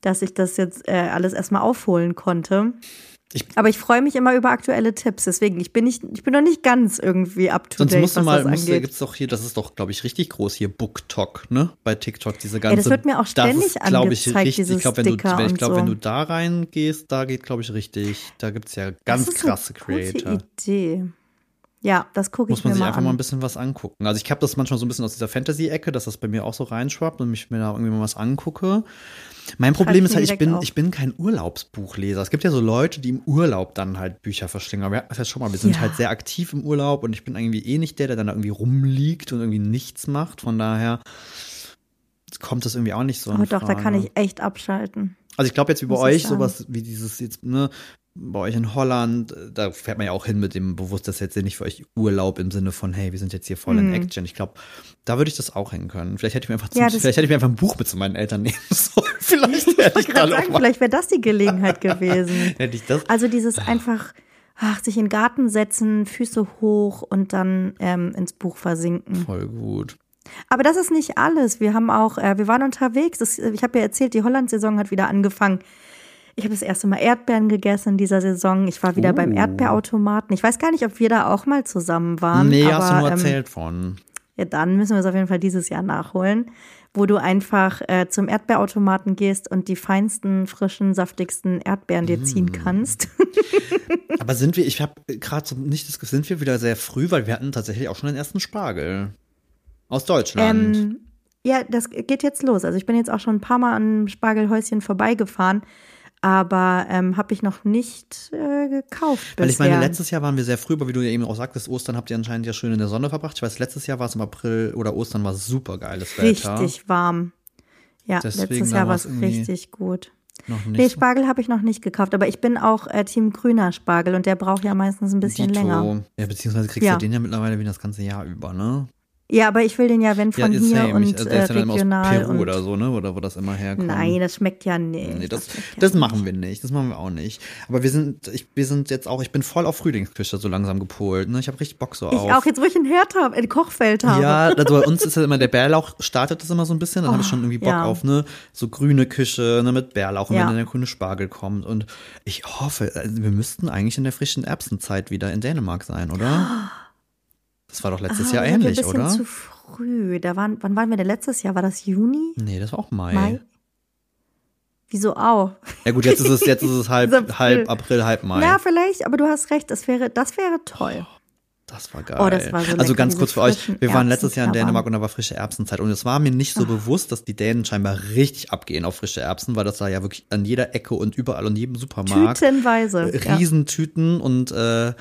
dass ich das jetzt äh, alles erstmal aufholen konnte. Ich, aber ich freue mich immer über aktuelle Tipps, deswegen ich bin nicht, ich bin noch nicht ganz irgendwie up to date. Sonst musst du mal, musst du, gibt's doch hier, das ist doch, glaube ich, richtig groß hier BookTok, ne? Bei TikTok diese ganze. Ja, das wird mir auch ständig ist, angezeigt, ich, richtig, ich glaube, wenn du, ich glaube, so. wenn du da reingehst, da geht, glaube ich, richtig. Da gibt's ja ganz das ist krasse eine Creator. Gute Idee. Ja, das gucke ich mir mal an. Muss man sich einfach mal ein bisschen was angucken. Also ich habe das manchmal so ein bisschen aus dieser Fantasy-Ecke, dass das bei mir auch so reinschwappt und ich mir da irgendwie mal was angucke. Mein Problem ist halt, ich bin, ich bin kein Urlaubsbuchleser. Es gibt ja so Leute, die im Urlaub dann halt Bücher verschlingen. Aber das heißt schon mal, wir sind ja. halt sehr aktiv im Urlaub und ich bin irgendwie eh nicht der, der dann da irgendwie rumliegt und irgendwie nichts macht. Von daher kommt das irgendwie auch nicht so. Aber doch, Frage. da kann ich echt abschalten. Also ich glaube jetzt wie bei euch sowas wie dieses jetzt, ne, bei euch in Holland, da fährt man ja auch hin mit dem Bewusst, das jetzt nicht für euch Urlaub im Sinne von, hey, wir sind jetzt hier voll mhm. in Action. Ich glaube, da würde ich das auch hin können. Vielleicht hätte ich mir einfach, zum, ja, vielleicht hätte ich mir einfach ein Buch mit zu meinen Eltern (laughs) nehmen sollen. Vielleicht hätte ich, ich da sagen, vielleicht wäre das die Gelegenheit (laughs) gewesen. hätte ich das? Also dieses einfach, ach, sich in den Garten setzen, Füße hoch und dann ähm, ins Buch versinken. Voll gut. Aber das ist nicht alles. Wir haben auch, äh, wir waren unterwegs. Das, ich habe ja erzählt, die Holland-Saison hat wieder angefangen. Ich habe das erste Mal Erdbeeren gegessen in dieser Saison. Ich war wieder oh. beim Erdbeerautomaten. Ich weiß gar nicht, ob wir da auch mal zusammen waren. Nee, aber, hast du nur ähm, erzählt ähm, von. Ja, dann müssen wir es auf jeden Fall dieses Jahr nachholen, wo du einfach äh, zum Erdbeerautomaten gehst und die feinsten, frischen, saftigsten Erdbeeren dir ziehen mm. kannst. (laughs) aber sind wir, ich habe gerade so nicht das, sind wir wieder sehr früh, weil wir hatten tatsächlich auch schon den ersten Spargel. Aus Deutschland. Ähm, ja, das geht jetzt los. Also ich bin jetzt auch schon ein paar Mal an Spargelhäuschen vorbeigefahren aber ähm, habe ich noch nicht äh, gekauft. Weil ich meine, letztes Jahr waren wir sehr früh, aber wie du ja eben auch sagtest, Ostern habt ihr anscheinend ja schön in der Sonne verbracht. Ich weiß, letztes Jahr war es im April oder Ostern war super geiles Wetter. Richtig warm. Ja, Deswegen letztes Jahr war es richtig gut. Noch nicht. Nee, Spargel habe ich noch nicht gekauft, aber ich bin auch äh, Team grüner Spargel und der braucht ja meistens ein bisschen Dito. länger. Ja, beziehungsweise kriegst ja. du den ja mittlerweile wie das ganze Jahr über, ne? Ja, aber ich will den ja, wenn von ja, hier same. und also der ist äh, ja regional. Aus Peru oder so, ne? Oder wo das immer herkommt. Nein, das schmeckt ja nicht. Nee, das, das, das machen nicht. wir nicht. Das machen wir auch nicht. Aber wir sind, ich, wir sind jetzt auch, ich bin voll auf Frühlingsküche so langsam gepolt. Ne? Ich habe richtig Bock so ich auf. Ich auch, jetzt wo ich ein Herd habe, ein Kochfeld habe. Ja, also bei uns (laughs) ist ja immer der Bärlauch, startet das immer so ein bisschen. Dann oh, habe ich schon irgendwie Bock ja. auf, ne? So grüne Küche, ne? Mit Bärlauch und wenn dann der grüne Spargel kommt. Und ich hoffe, also wir müssten eigentlich in der frischen Erbsenzeit wieder in Dänemark sein, oder? (gasps) Das war doch letztes ah, Jahr ähnlich, oder? Zu früh. Da waren, wann waren wir denn letztes Jahr? War das Juni? Nee, das war auch Mai. Mai? Wieso auch? Ja gut, jetzt ist es, jetzt ist es (laughs) halb, halb April, halb Mai. Ja, vielleicht, aber du hast recht, das wäre, das wäre toll. Oh, das war geil. Oh, das war so also lecker, ganz diese kurz für euch, wir waren letztes Jahr in. Dänemark und da war frische Erbsenzeit und es war mir nicht so bewusst, dass die Dänen scheinbar richtig abgehen auf frische Erbsen, weil das da ja wirklich an jeder Ecke und überall und jedem Supermarkt Tütenweise. Ja. Riesentüten und äh,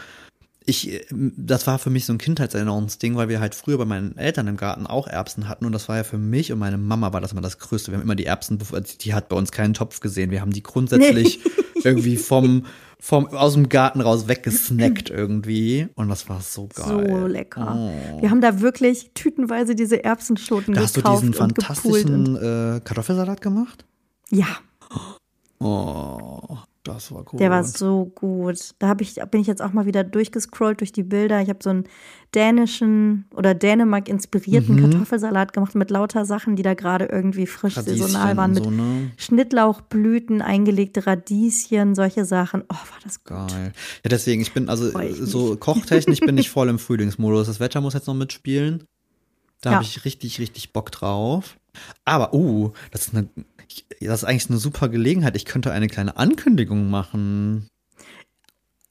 ich, das war für mich so ein Kindheitserinnerungsding, weil wir halt früher bei meinen Eltern im Garten auch Erbsen hatten und das war ja für mich und meine Mama war das immer das Größte. Wir haben immer die Erbsen, die hat bei uns keinen Topf gesehen. Wir haben die grundsätzlich irgendwie vom, (laughs) vom, aus dem Garten raus weggesnackt irgendwie und das war so geil. So lecker. Oh. Wir haben da wirklich tütenweise diese Erbsenschoten Da hast du gekauft diesen fantastischen äh, Kartoffelsalat gemacht? ja, Oh, das war cool. der war so gut. Da ich, bin ich jetzt auch mal wieder durchgescrollt durch die Bilder. Ich habe so einen dänischen oder Dänemark inspirierten Mhm. Kartoffelsalat gemacht mit lauter Sachen, die da gerade irgendwie frisch Radieschen saisonal waren. Mit so, ne? Schnittlauchblüten, eingelegte Radieschen, solche Sachen. Oh, war das gut. Geil. Ja, deswegen, ich bin also ich so kochtechnisch bin ich (laughs) voll im Frühlingsmodus. Das Wetter muss jetzt noch mitspielen. Da Ja. habe ich richtig, richtig Bock drauf. Aber, uh, das ist eine, das ist eigentlich eine super Gelegenheit. Ich könnte eine kleine Ankündigung machen.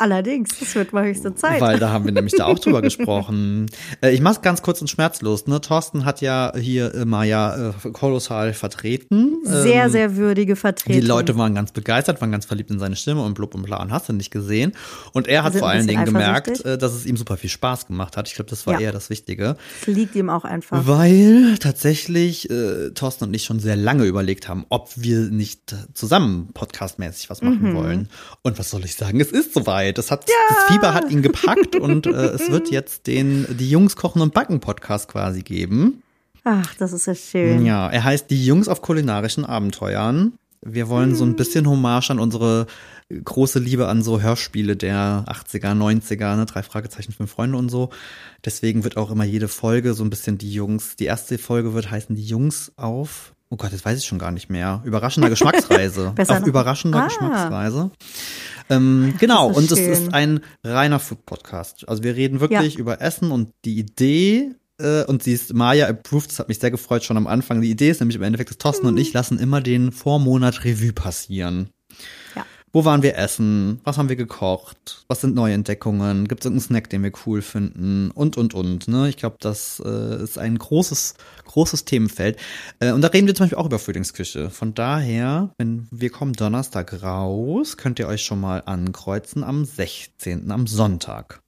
Allerdings, es wird mal höchste Zeit. Weil da haben wir nämlich da auch drüber (laughs) gesprochen. Äh, ich mach's ganz kurz und schmerzlos. Ne? Thorsten hat ja hier immer ja äh, kolossal vertreten. sehr, Ähm, sehr würdige Vertretung. Die Leute waren ganz begeistert, waren ganz verliebt in seine Stimme und blub und bla und hast du nicht gesehen. Und er hat Sind vor allen Dingen gemerkt, äh, dass es ihm super viel Spaß gemacht hat. Ich glaube, das war Ja. eher das Wichtige. Es liegt ihm auch einfach. Weil tatsächlich äh, Thorsten und ich schon sehr lange überlegt haben, ob wir nicht zusammen podcastmäßig was machen Mhm. wollen. Und was soll ich sagen? Es ist soweit. Es hat, Das Fieber hat ihn gepackt und äh, es wird jetzt den Die Jungs kochen und backen Podcast quasi geben. Ach, das ist ja schön. Ja, er heißt Die Jungs auf kulinarischen Abenteuern. Wir wollen so ein bisschen Hommage an unsere große Liebe an so Hörspiele der 80er, 90er, ne, drei Fragezeichen, fünf Freunde und so. Deswegen wird auch immer jede Folge so ein bisschen die Jungs, die erste Folge wird heißen Die Jungs auf, oh Gott, das weiß ich schon gar nicht mehr, überraschender Geschmacksreise. (laughs) Besser auf überraschender Ah. Geschmacksreise. Ähm, genau, und es schön. ist ein reiner Food-Podcast. Also wir reden wirklich über Essen und die Idee, äh, und sie ist Maya approved, das hat mich sehr gefreut schon am Anfang. Die Idee ist nämlich im Endeffekt, dass Thorsten und ich lassen immer den Vormonat Revue passieren. Wo waren wir essen? Was haben wir gekocht? Was sind Neuentdeckungen? Gibt es irgendeinen Snack, den wir cool finden? Und, und, und. Ne? Ich glaube, das äh, ist ein großes, großes Themenfeld. Äh, und da reden wir zum Beispiel auch über Frühlingsküche. Von daher, wenn wir kommen Donnerstag raus, könnt ihr euch schon mal ankreuzen am 16., am Sonntag.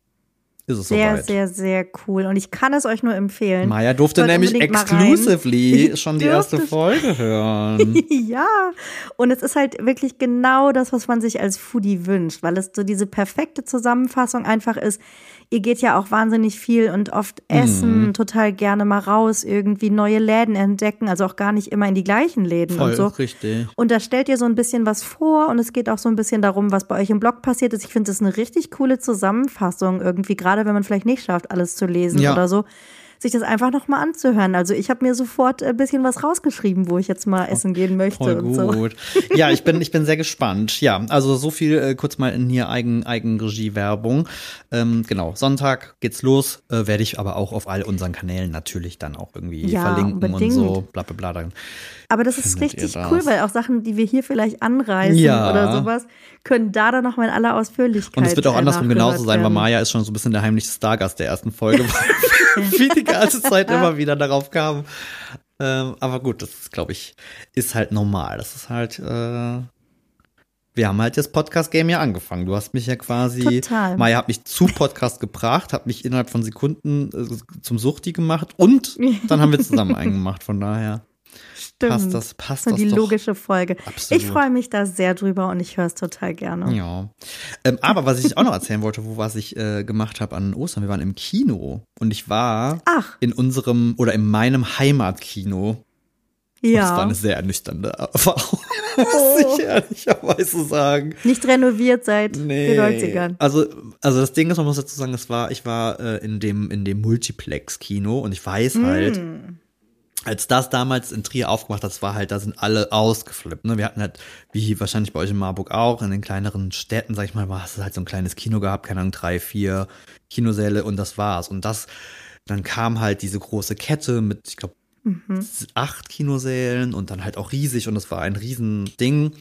Ist es Sehr, soweit. sehr, sehr cool. Und ich kann es euch nur empfehlen. Maya durfte nämlich exclusively (laughs) schon die erste. Folge (laughs) hören. ja, und es ist halt wirklich genau das, was man sich als Foodie wünscht, weil es so diese perfekte Zusammenfassung einfach ist. Ihr geht ja auch wahnsinnig viel und oft Mhm. essen, total gerne mal raus, irgendwie neue Läden entdecken, also auch gar nicht immer in die gleichen Läden Voll und so. richtig. Und da stellt ihr so ein bisschen was vor und es geht auch so ein bisschen darum, was bei euch im Blog passiert ist. Ich finde, das ist eine richtig coole Zusammenfassung irgendwie, gerade wenn man vielleicht nicht schafft, alles zu lesen Ja. oder so, sich das einfach nochmal anzuhören. Also ich habe mir sofort ein bisschen was rausgeschrieben, wo ich jetzt mal essen gehen möchte Voll und so. gut. Ja, ich bin, ich bin sehr gespannt. Ja, also so viel äh, kurz mal in hier Eigen, Eigenregie-Werbung. Ähm, genau, Sonntag geht's los. Äh, Werde ich aber auch auf all unseren Kanälen natürlich dann auch irgendwie Ja, verlinken unbedingt. und so. Bla bla bla. Dann. Aber das ist Findet richtig das? cool, weil auch Sachen, die wir hier vielleicht anreißen Ja. oder sowas, können da dann nochmal in aller Ausführlichkeit Und es wird auch andersrum genauso sein, weil. Maya ist schon so ein bisschen der heimliche Stargast der ersten Folge, (laughs) weil wir die ganze Zeit immer wieder darauf kamen. Ähm, aber gut, das ist, glaube ich, ist halt normal. Das ist halt, äh, wir haben halt das Podcast-Game ja angefangen. Du hast mich ja quasi, Total. Maya hat mich zu Podcast gebracht, hat mich innerhalb von Sekunden äh, zum Suchti gemacht und dann haben wir zusammen einen gemacht. Von daher Stimmt. passt das, passt so das die doch. logische Folge. Absolut. Ich freue mich da sehr drüber und ich höre es total gerne. Ja. Ähm, aber was ich auch noch erzählen wollte, wo was ich äh, gemacht habe an Ostern, wir waren im Kino und ich war Ach. in unserem oder in meinem Heimatkino. Und Das war Ja. eine sehr ernüchternde Erfahrung, (laughs) Oh. muss ich ehrlicherweise sagen. Nicht renoviert seit Nee. den 90ern. Also, also das Ding ist, man muss dazu sagen, es war, ich war äh, in dem, in dem Multiplex-Kino und ich weiß halt, Mm. Als das damals in Trier aufgemacht hat, das war halt, da sind alle ausgeflippt. Ne? Wir hatten halt, wie wahrscheinlich bei euch in Marburg auch, in den kleineren Städten, sag ich mal, war es halt so ein kleines Kino gehabt, keine Ahnung, drei, vier Kinosäle und das war's. Und das, dann kam halt diese große Kette mit, ich glaube, mhm. acht Kinosälen und dann halt auch riesig und es war ein Riesending.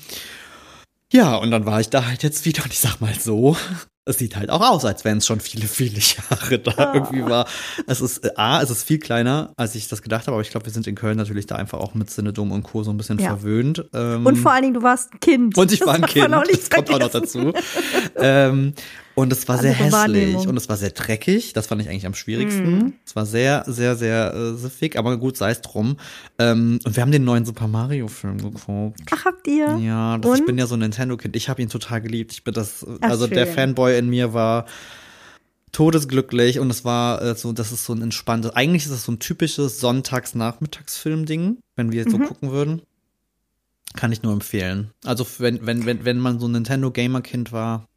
Ja, und dann war ich da halt jetzt wieder und ich sag mal so, es sieht halt auch aus, als wenn es schon viele, viele Jahre da oh. irgendwie war. Es ist, A, es ist viel kleiner, als ich das gedacht habe, aber ich glaube, wir sind in Köln natürlich da einfach auch mit Synodom und Co. so ein bisschen ja. verwöhnt. Ähm, und vor allen Dingen, du warst ein Kind. Und ich war ein Kind. Das kommt auch noch dazu. ähm, und es war sehr hässlich und es war sehr dreckig. Das fand ich eigentlich am schwierigsten. Mm. Es war sehr, sehr, sehr äh, siffig, aber gut, sei es drum. Ähm, und wir haben den neuen Super Mario Film geguckt. Ach, habt ihr? Ja, das, ich bin ja so ein Nintendo-Kind. Ich habe ihn total geliebt. Ich bin das, Ach, also schön. der Fanboy in mir war todesglücklich und es war äh, so, das ist so ein entspanntes, eigentlich ist es so ein typisches Sonntags-Nachmittagsfilm-Ding, wenn wir jetzt mhm. so gucken würden. Kann ich nur empfehlen. Also wenn, wenn, wenn, wenn man so ein Nintendo-Gamer-Kind war,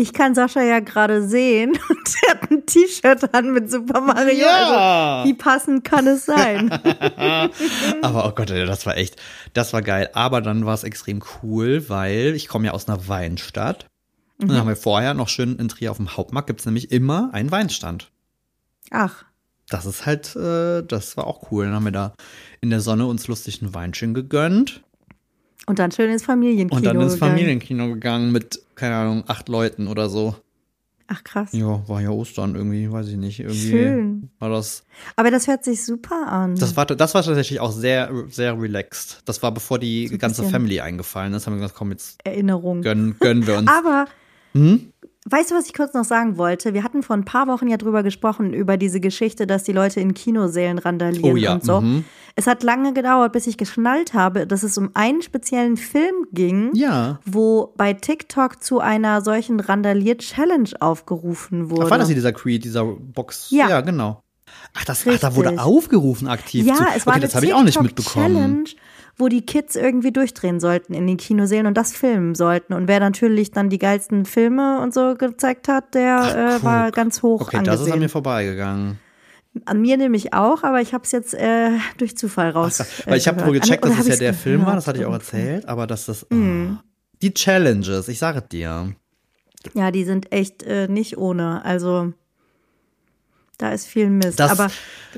ich kann Sascha ja gerade sehen (laughs) und er hat ein T-Shirt an mit Super Mario. Ja. Also, wie passend kann es sein? (laughs) Aber oh Gott, das war echt, das war geil. Aber dann war es extrem cool, weil ich komme ja aus einer Weinstadt. Mhm. Und dann haben wir vorher noch schön in Trier auf dem Hauptmarkt gibt es nämlich immer einen Weinstand. Ach. Das ist halt, äh, das war auch cool. Dann haben wir da in der Sonne uns lustig ein Weinchen gegönnt. Und dann schön ins Familienkino. Und dann ins gegangen. Familienkino gegangen mit, keine Ahnung, acht Leuten oder so. Ach krass. Ja, war ja Ostern irgendwie, weiß ich nicht. Irgendwie Schön. war das. Aber das hört sich super an. Das war, das war tatsächlich auch sehr, sehr relaxed. Das war bevor die so ganze Family eingefallen ist. Haben wir gesagt, komm, jetzt Erinnerung. Gönnen, gönnen wir uns. Aber hm? Weißt du, was ich kurz noch sagen wollte? Wir hatten vor ein paar Wochen ja drüber gesprochen, über diese Geschichte, dass die Leute in Kinosälen randalieren oh, ja. und so. Mhm. Es hat lange gedauert, bis ich geschnallt habe, dass es um einen speziellen Film ging, ja. wo bei TikTok zu einer solchen Randalier-Challenge aufgerufen wurde. Ach, war das hier dieser Creed, dieser Box? Ja, ja genau. Ach, das, ach, da wurde aufgerufen aktiv. Ja, zu. es war okay, das habe ich auch nicht mitbekommen. Challenge wo die Kids irgendwie durchdrehen sollten in den Kinosälen und das filmen sollten. Und wer natürlich dann die geilsten Filme und so gezeigt hat, der Ach, äh, war ganz hoch okay, angesehen. das ist an mir vorbeigegangen. An mir nämlich auch, aber ich habe es jetzt äh, durch Zufall raus. Ach, weil ich habe wohl gecheckt, dass es ja der Film war, das hatte ich auch erzählt, aber dass das mm. oh, die Challenges, ich sage dir. Ja, die sind echt äh, nicht ohne. Also da ist viel Mist. Das, Aber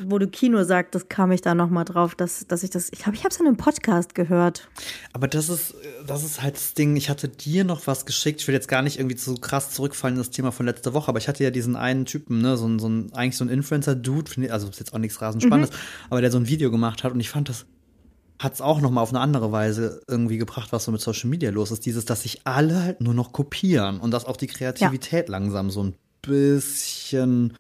wo du Kino sagst, das kam ich da nochmal drauf, dass, dass ich das, ich glaube, ich habe es in einem Podcast gehört. Aber das ist, das ist halt das Ding, ich hatte dir noch was geschickt, ich will jetzt gar nicht irgendwie zu krass zurückfallen in das Thema von letzter Woche, aber ich hatte ja diesen einen Typen, ne, so ein, so ein eigentlich so ein Influencer-Dude, also ist jetzt auch nichts rasend Spannendes, mhm. aber der so ein Video gemacht hat und ich fand das hat es auch noch mal auf eine andere Weise irgendwie gebracht, was so mit Social Media los ist. Dieses, dass sich alle halt nur noch kopieren und dass auch die Kreativität ja. langsam so ein bisschen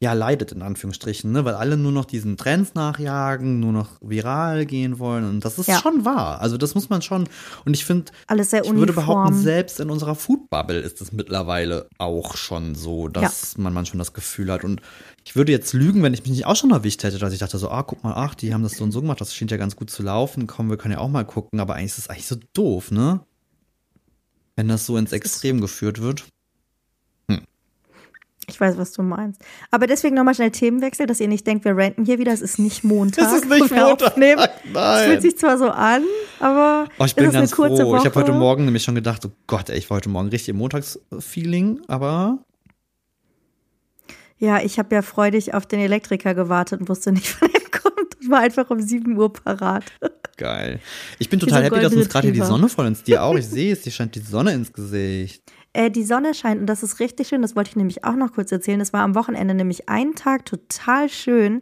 ja, leidet in Anführungsstrichen, ne? weil alle nur noch diesen Trends nachjagen, nur noch viral gehen wollen und das ist ja. schon wahr. Also das muss man schon und ich finde, alles sehr ich würde behaupten, selbst in unserer Food Bubble ist es mittlerweile auch schon so, dass ja. man manchmal das Gefühl hat und ich würde jetzt lügen, wenn ich mich nicht auch schon erwischt hätte, dass ich dachte so, ah, guck mal, ach, die haben das so und so gemacht, das scheint ja ganz gut zu laufen, komm, wir können ja auch mal gucken, aber eigentlich ist es eigentlich so doof, ne? Wenn das so ins Extrem geführt wird. Ich weiß, was du meinst. Aber deswegen nochmal schnell Themenwechsel, dass ihr nicht denkt, wir renten hier wieder. Es ist nicht Montag. Es ist nicht Montag. Nein. Es fühlt sich zwar so an, aber oh, ich bin ganz froh. Woche. Ich habe heute Morgen nämlich schon gedacht, oh Gott, ey, ich war heute Morgen richtig im Montagsfeeling, aber ja, ich habe ja freudig auf den Elektriker gewartet und wusste nicht, (laughs) wann er kommt und war einfach um 7 Uhr parat. Geil. Ich bin total happy, dass uns gerade die Sonne voll ins dir auch. Ich sehe es, dir scheint die Sonne ins Gesicht. Äh, die Sonne scheint und das ist richtig schön. Das wollte ich nämlich auch noch kurz erzählen. Es war am Wochenende nämlich ein Tag total schön.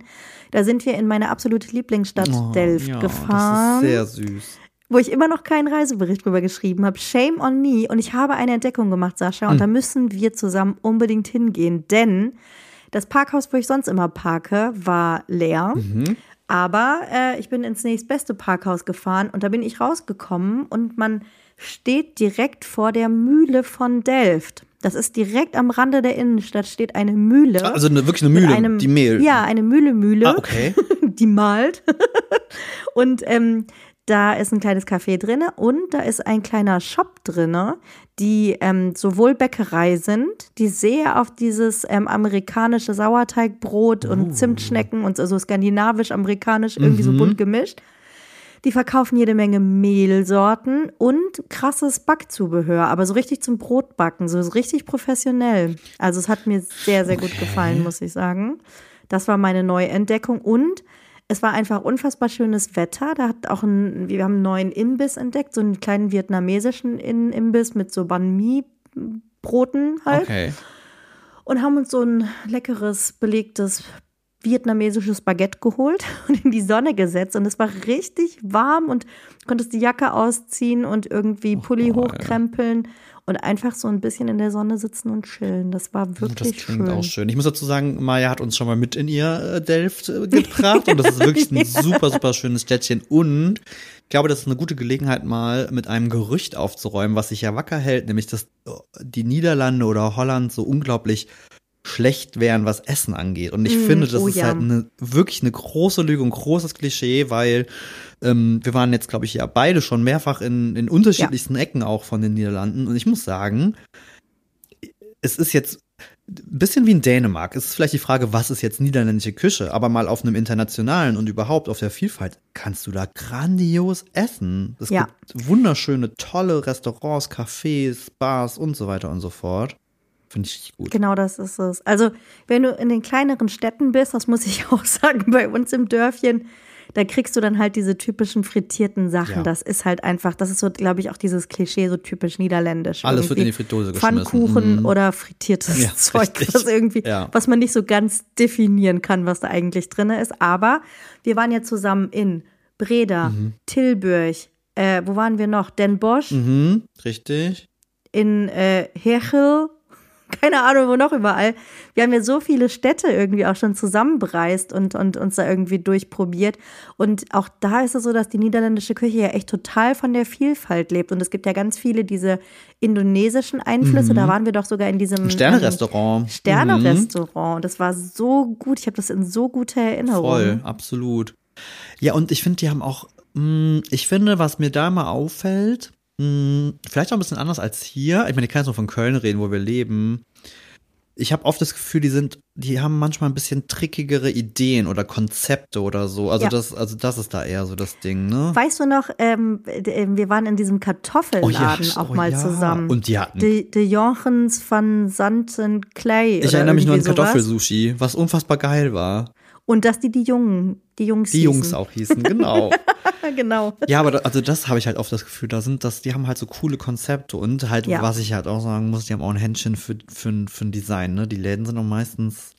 Da sind wir in meine absolute Lieblingsstadt oh, Delft ja, gefahren. Das ist sehr süß. Wo ich immer noch keinen Reisebericht drüber geschrieben habe. Shame on me. Und ich habe eine Entdeckung gemacht, Sascha. Und hm. da müssen wir zusammen unbedingt hingehen. Denn das Parkhaus, wo ich sonst immer parke, war leer. Mhm. Aber äh, ich bin ins nächstbeste Parkhaus gefahren und da bin ich rausgekommen und man steht direkt vor der Mühle von Delft. Das ist direkt am Rande der Innenstadt steht eine Mühle. Also eine, wirklich eine Mühle, einem, die Mehl. Ja, eine Mühle, Mühle. Ah, okay. (laughs) die malt. (laughs) und ähm, da ist ein kleines Café drin und da ist ein kleiner Shop drin, die ähm, sowohl Bäckerei sind, die sehr auf dieses ähm, amerikanische Sauerteigbrot und uh. Zimtschnecken und so skandinavisch-amerikanisch irgendwie mhm. so bunt gemischt die verkaufen jede Menge Mehlsorten und krasses Backzubehör, aber so richtig zum Brotbacken, so richtig professionell. Also es hat mir sehr, sehr gut gefallen, muss ich sagen. Das war meine neue Entdeckung und es war einfach unfassbar schönes Wetter. Da hat auch ein, wir haben einen neuen Imbiss entdeckt, so einen kleinen vietnamesischen Imbiss mit so Banh Mi Broten halt. Okay. Und haben uns so ein leckeres belegtes vietnamesisches Baguette geholt (laughs) und in die Sonne gesetzt und es war richtig warm und konntest die Jacke ausziehen und irgendwie Pulli oh, hochkrempeln und einfach so ein bisschen in der Sonne sitzen und chillen. Das war wirklich das klingt schön. auch schön. Ich muss dazu sagen, Maya hat uns schon mal mit in ihr äh, Delft äh, gebracht und das ist wirklich ein (laughs) super, super schönes Städtchen und ich glaube, das ist eine gute Gelegenheit, mal mit einem Gerücht aufzuräumen, was sich ja wacker hält, nämlich dass die Niederlande oder Holland so unglaublich schlecht wären, was Essen angeht. Und ich mm, finde, das oh, ist ja. halt eine, wirklich eine große Lüge und großes Klischee, weil ähm, wir waren jetzt, glaube ich, ja beide schon mehrfach in, in unterschiedlichsten ja. Ecken auch von den Niederlanden. Und ich muss sagen, es ist jetzt ein bisschen wie in Dänemark. Es ist vielleicht die Frage, was ist jetzt niederländische Küche? Aber mal auf einem internationalen und überhaupt auf der Vielfalt kannst du da grandios essen. Es ja. gibt wunderschöne, tolle Restaurants, Cafés, Bars und so weiter und so fort. Finde ich gut. Genau das ist es. Also, wenn du in den kleineren Städten bist, das muss ich (laughs) auch sagen, bei uns im Dörfchen, da kriegst du dann halt diese typischen frittierten Sachen. Ja. Das ist halt einfach, das ist so, glaube ich, auch dieses Klischee, so typisch niederländisch. Alles wird in die Fritteuse geschmissen. Pfannkuchen mhm. oder frittiertes (laughs) ja, Zeug, richtig. was irgendwie, ja. was man nicht so ganz definieren kann, was da eigentlich drin ist. Aber wir waren ja zusammen in Breda, mhm. Tilburg, äh, wo waren wir noch? Den Bosch. Mhm, richtig. In äh, Hechel, keine Ahnung, wo noch überall. Wir haben ja so viele Städte irgendwie auch schon zusammenbereist und, und uns da irgendwie durchprobiert. Und auch da ist es so, dass die niederländische Küche ja echt total von der Vielfalt lebt. Und es gibt ja ganz viele diese indonesischen Einflüsse. Mhm. Da waren wir doch sogar in diesem Sterne-Restaurant. Sterne-Restaurant. Mhm. Das war so gut. Ich habe das in so guter Erinnerung. Voll, absolut. Ja, und ich finde, die haben auch, mm, ich finde, was mir da mal auffällt, hm, vielleicht auch ein bisschen anders als hier. Ich meine, ich kann jetzt nur von Köln reden, wo wir leben. Ich habe oft das Gefühl, die sind, die haben manchmal ein bisschen trickigere Ideen oder Konzepte oder so. Also ja. das, also das ist da eher so das Ding, ne? Weißt du noch, ähm, ähm wir waren in diesem Kartoffelladen oh ja, auch oh mal ja. zusammen. Und die hatten. De, de Jochens van Santen Clay. Ich erinnere mich nur an Kartoffelsushi, was unfassbar geil war. Und dass die die Jungen, die Jungs Die hießen. Jungs auch hießen, genau. (laughs) genau. Ja, aber da, also das habe ich halt oft das Gefühl, da sind das, die haben halt so coole Konzepte und halt, ja. was ich halt auch sagen muss, die haben auch ein Händchen für, für, für ein Design, ne? Die Läden sind auch meistens.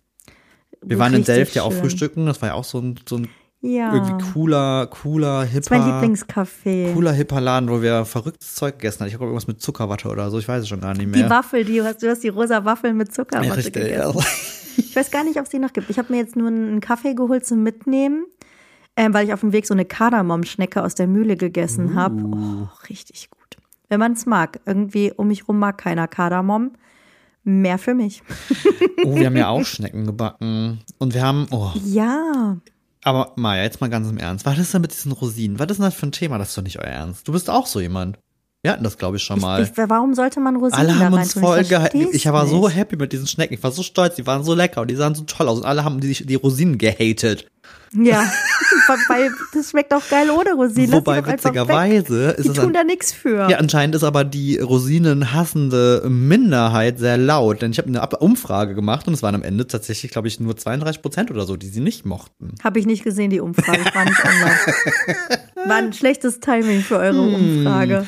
Wir waren in Delft ja auch frühstücken, das war ja auch so ein, so ein ja. irgendwie cooler, cooler, hipper. Das ist mein Lieblingscafé. Cooler, hipper Laden, wo wir verrücktes Zeug gegessen haben. Ich glaube, irgendwas mit Zuckerwatte oder so, ich weiß es schon gar nicht mehr. Die Waffel, die, du hast, du hast die rosa Waffel mit Zuckerwatte ja, richtig, gegessen. Ja. Ich weiß gar nicht, ob es die noch gibt. Ich habe mir jetzt nur einen Kaffee geholt zum Mitnehmen, äh, weil ich auf dem Weg so eine Kardamom-Schnecke aus der Mühle gegessen uh. habe. Oh, richtig gut. Wenn man es mag. Irgendwie um mich rum mag keiner Kardamom. Mehr für mich. oh, wir haben ja (laughs) auch Schnecken gebacken. Und wir haben, oh. Ja. Aber Maja, jetzt mal ganz im Ernst. Was ist denn mit diesen Rosinen? Was ist denn das für ein Thema? Das ist doch nicht euer Ernst. Du bist auch so jemand. Wir hatten das, glaube ich, schon mal. Ich, ich, warum sollte man Rosinen Alle haben uns voll gehalten. Ich war so happy mit diesen Schnecken. Ich war so stolz. Die waren so lecker und die sahen so toll aus. Und alle haben die, die Rosinen gehatet. Ja, (laughs) weil das schmeckt auch geil ohne Rosinen. Wobei witzigerweise ist es. Die tun da nichts für. Ja, anscheinend ist aber die Rosinenhassende Minderheit sehr laut. Denn ich habe eine Umfrage gemacht und es waren am Ende tatsächlich, glaube ich, nur 32 Prozent oder so, die sie nicht mochten. Habe ich nicht gesehen, die Umfrage. War nicht online. (laughs) War ein schlechtes Timing für eure hm. Umfrage.